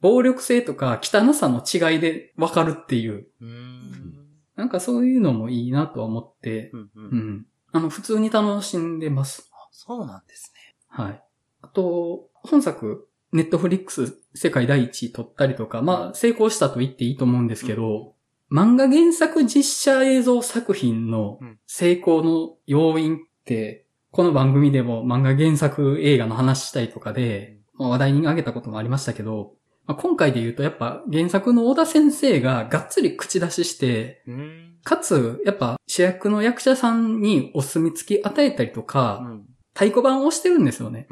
暴力性とか汚さの違いでわかるっていう。うん。なんかそういうのもいいなとは思って、うんう。うんん。あの、普通に楽しんでます。あそうなんですね。はい。あと、本作、ネットフリックス世界第一位取ったりとか、まあ、成功したと言っていいと思うんですけど、漫画原作実写映像作品のうん成功の要因って、この番組でも漫画原作映画の話したりとかで、まあ話題に挙げたこともありましたけど、まあ、今回で言うとやっぱ原作の小田先生ががっつり口出しして、うん。かつ、やっぱ主役の役者さんにお墨付き与えたりとうか、ん。太鼓判をしてるんですよね。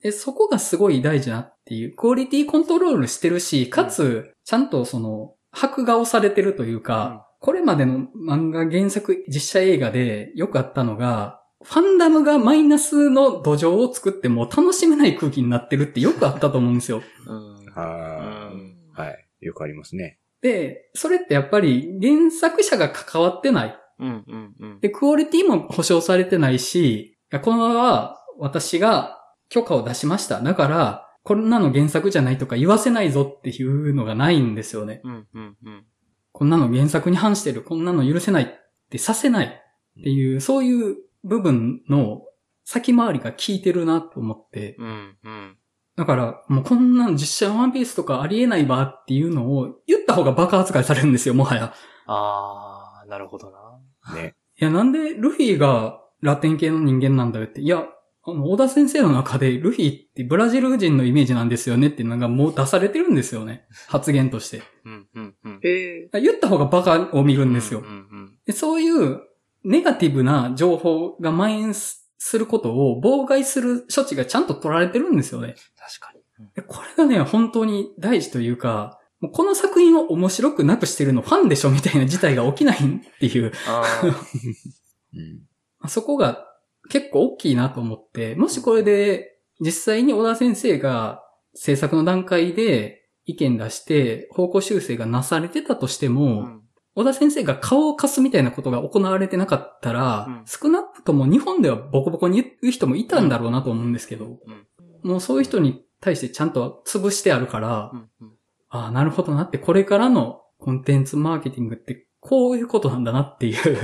で、そこがすごい大事なっていう、クオリティコントロールしてるし、かつ、ちゃんとその、白画をされてるというか、これまでの漫画原作実写映画でよくあったのが、ファンダムがマイナスの土壌を作っても楽しめない空気になってるってよくあったと思うんですよ。うん。あうんあ、はい。よくありますね。で、それってやっぱり原作者が関わってない。うんうんうん。で、クオリティも保証されてないし、このまま私が許可を出しました。だから、こんなの原作じゃないとか言わせないぞっていうのがないんですよね。うんうんうん。こんなの原作に反してる、こんなの許せないってさせないっていう、そういう部分の先回りが効いてるなと思って。うんうん。だから、もうこんなの実写ワンピースとかありえないばっていうのを言った方がバカ扱いされるんですよ、もはや。ああ、なるほどな。ね。いや、なんでルフィがラテン系の人間なんだよって。いや、あの、小田先生の中でルフィってブラジル人のイメージなんですよねっていうのがもう出されてるんですよね。発言として。うんうんうん。言った方がバカを見るんですようん。うんでそういうネガティブな情報が蔓延すすることを妨害する処置がちゃんと取られてるんですよね。確かに。うんでこれがね、本当に大事というか、もうこの作品を面白くなくしてるのファンでしょみたいな事態が起きないっていう、そこが結構大きいなと思って、もしこれで実際に小田先生が制作の段階で意見出して方向修正がなされてたとしてあ。も、うん。小田先生が顔を貸すみたいなことが行われてなかったら、うん。少なくとも日本ではボコボコに言う人もいたんだろうなと思うんですけど、もうそういう人に対してちゃんと潰してあるから、うん。うんああ、なるほどなって、これからのコンテンツマーケティングってこういうことなんだなっていう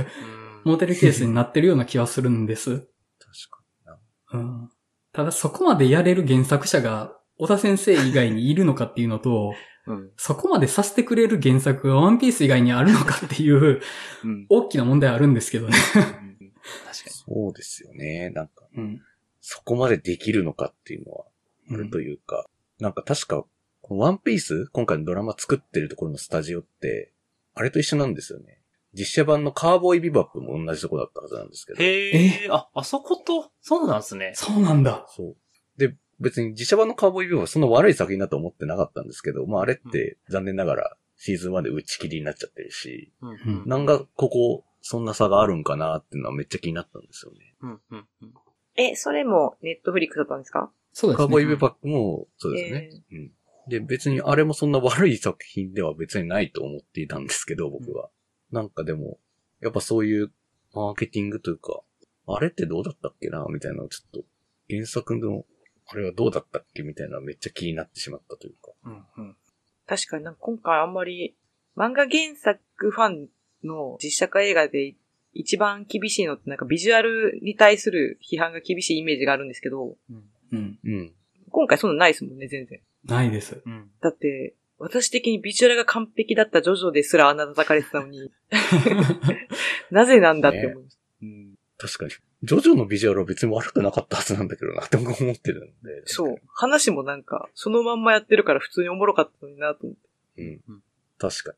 うん。モデルケースになってるような気はするんです。うん、ただそこまでやれる原作者が小田先生以外にいるのかっていうのと、うんそこまでさせてくれる原作がワンピース以外にあるのかっていううん大きな問題あるんですけどね。確かに。そうですよね。なんか、うん。そこまでできるのかっていうのはあるというか、なんか確か、このワンピース？今回のドラマ作ってるところのスタジオって、あれと一緒なんですよね。実写版のカーボーイビバップも同じとこだったはずなんですけど。へえ、あ、あそこと、そうなんですね。そうなんだ。そう。で、別に実写版のカーボーイビバップはそんな悪い作品だと思ってなかったんですけど、まああれって残念ながらシーズン1で打ち切りになっちゃってるし、うんうんなんかここ、そんな差があるんかなっていうのはめっちゃ気になったんですよね。うんうんうん。え、それもネットフリックスだったんですか？そうですね。カーボーイビバップもそうですね。うん。で、別にあれもそんな悪い作品では別にないと思っていたんですけど、僕は。なんかでも、やっぱそういうマーケティングというか、あれってどうだったっけなみたいなのをちょっと、原作の、あれはどうだったっけみたいなめっちゃ気になってしまったというか。うんうん。確かになんか今回あんまり、漫画原作ファンの実写化映画で一番厳しいのってなんかビジュアルに対する批判が厳しいイメージがあるんですけど、うん。うん。今回そんなないですもんね、全然。ないです。うん。だって、私的にビジュアルが完璧だったジョジョですらあんな叩かれてたのに、なぜなんだって思います。うん。確かに。ジョジョのビジュアルは別に悪くなかったはずなんだけどなって僕は思ってるんで。そう。話もなんか、そのまんまやってるから普通におもろかったのになと思って。うんうん。確か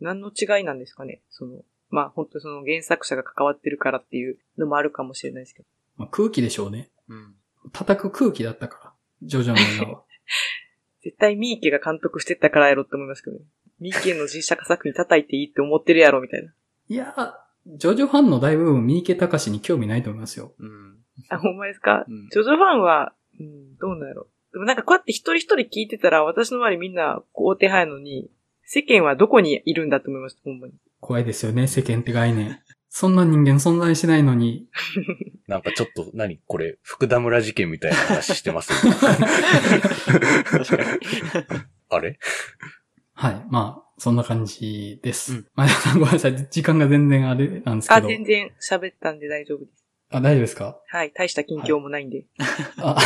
何の違いなんですかねその、まあ本当その原作者が関わってるからっていうのもあるかもしれないですけど。まあ、空気でしょうね。うん。叩く空気だったから。ジョジョの映画は。絶対ミーケが監督してったからやろって思いますけどね。ミーケの実写化作品叩いていいって思ってるやろみたいな。いや、ジョジョファンの大部分、三池隆に興味ないと思いますよ。うん。あ、ほんまですか、うんジョジョファンは、うん、どうなんやろ？でもなんかこうやって一人一人聞いてたら私の周りみんな肯定派やのに、世間はどこにいるんだと思いました、ほんまに。怖いですよね、世間って概念。そんな人間存在しないのに、なんかちょっと、何これ、福田村事件みたいな話してます、確かに。あれ？はい。まあ、そんな感じです。うん前田さんごめんなさい。時間が全然あれなんですけあ、ど。全然喋ったんで大丈夫です。あ、大丈夫ですか？はい、大した近況もないんで。あ、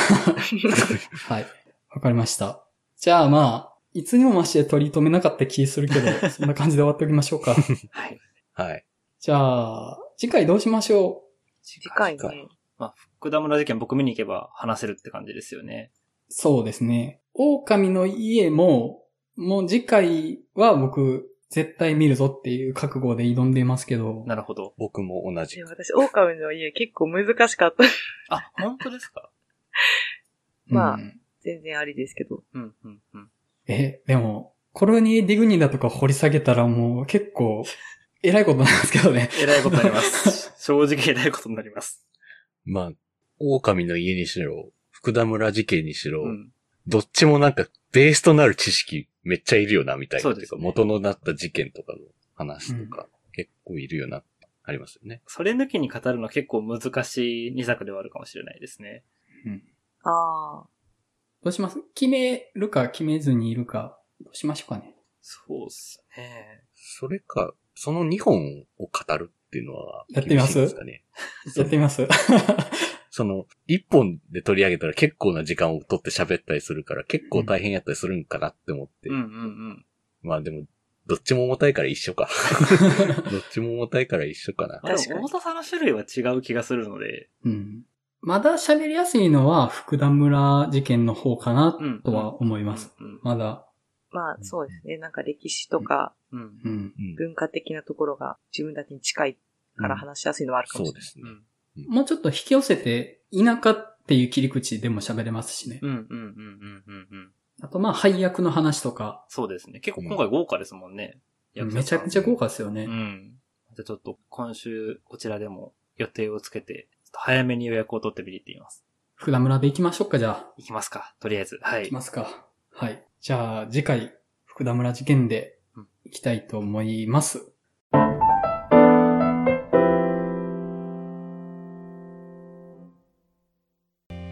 はい。わかりました。じゃあまあ、いつにも増して取り留めなかった気するけど、そんな感じで終わっておきましょうか。はい。はい。じゃあ、次回どうしましょ次回次ね。まあ、福田村事件僕見に行けば話せるって感じですよね。うそうですね。狼の家も、もう次回は僕、絶対見るぞっていう覚悟で挑んでいますけど、なるほど。僕も同じで。私、狼の家結構難しかった。あ、本当ですか？まあうん全然ありですけど。うん、うん、うん。え、でも、コロニー・ディグニーだとか掘り下げたらもう結構、偉いことなんですけどね。えらいことになります。正直えらいことになります。まあ、狼の家にしろ、福田村事件にしろ、うん。どっちもなんかベースとなる知識めっちゃいるよな、みたいな。そうですねていうか元のなった事件とかの話とか、結構いるよな、ありますよね。それ抜きに語るのは結構難しい2作ではあるかもしれないですね。うんああ。どうします？決めるか決めずにいるか、どうしましょうかね。そうっすね。それか、その2本を語るっていうのは、やってみます？ですかね。やってみます？その、1本で取り上げたら結構な時間を取って喋ったりするから、結構大変やったりするんかなって思って。うんうんうん。まあでも、どっちも重たいから一緒か。どっちも重たいから一緒かな。まあ、で確かにも重さの種類は違う気がするので。うん。まだ喋りやすいのは福田村事件の方かなうん。とは思います。うん。まだ。まあ、そうですね。なんか歴史とかうん。ううん。ん。うん文化的なところが自分たちに近いから話しやすいのはあるかもしれない。そうですね。うん。もうちょっと引き寄せて、田舎っていう切り口でも喋れますしね。うん。うん。うん。うん。うん。うん。あとまあ配役の話とか、そうですね。結構今回豪華ですもんね。めちゃくちゃ豪華ですよね。うん。じゃあちょっと今週こちらでも予定をつけて、早めに予約を取ってみてみます。福田村で行きましょうか、じゃあ。行きますか。とりあえず。はい行き。ますか。はい。じゃあ次回、福田村事件で行きたいと思います。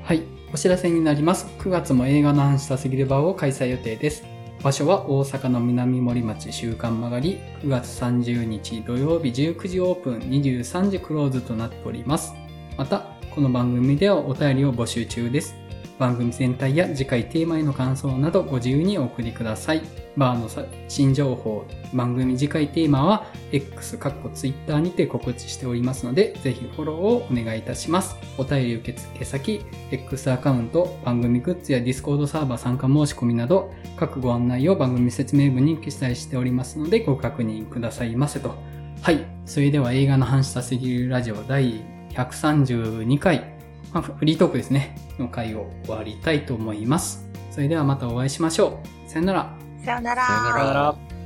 はい。お知らせになります。9月も映画の話したすぎる場を開催予定です。場所は大阪の南森町週刊曲がり、9月30日土曜日19時オープン、23時クローズとなっております。また、この番組ではお便りを募集中です。番組全体や次回テーマへの感想などご自由にお送りください。バーの新情報、番組次回テーマは X、かっこ Twitter にて告知しておりますので、ぜひフォローをお願いいたします。お便り受付先、X アカウント、番組グッズや Discord サーバー参加申し込みなど、各ご案内を番組説明文に記載しておりますので、ご確認くださいませと。はい。それでは映画の話したすぎるラジオ第132回、まあ、フリートークですね、の回を終わりたいと思います。それではまたお会いしましょう。さよなら。さよなら。さよならさよなら。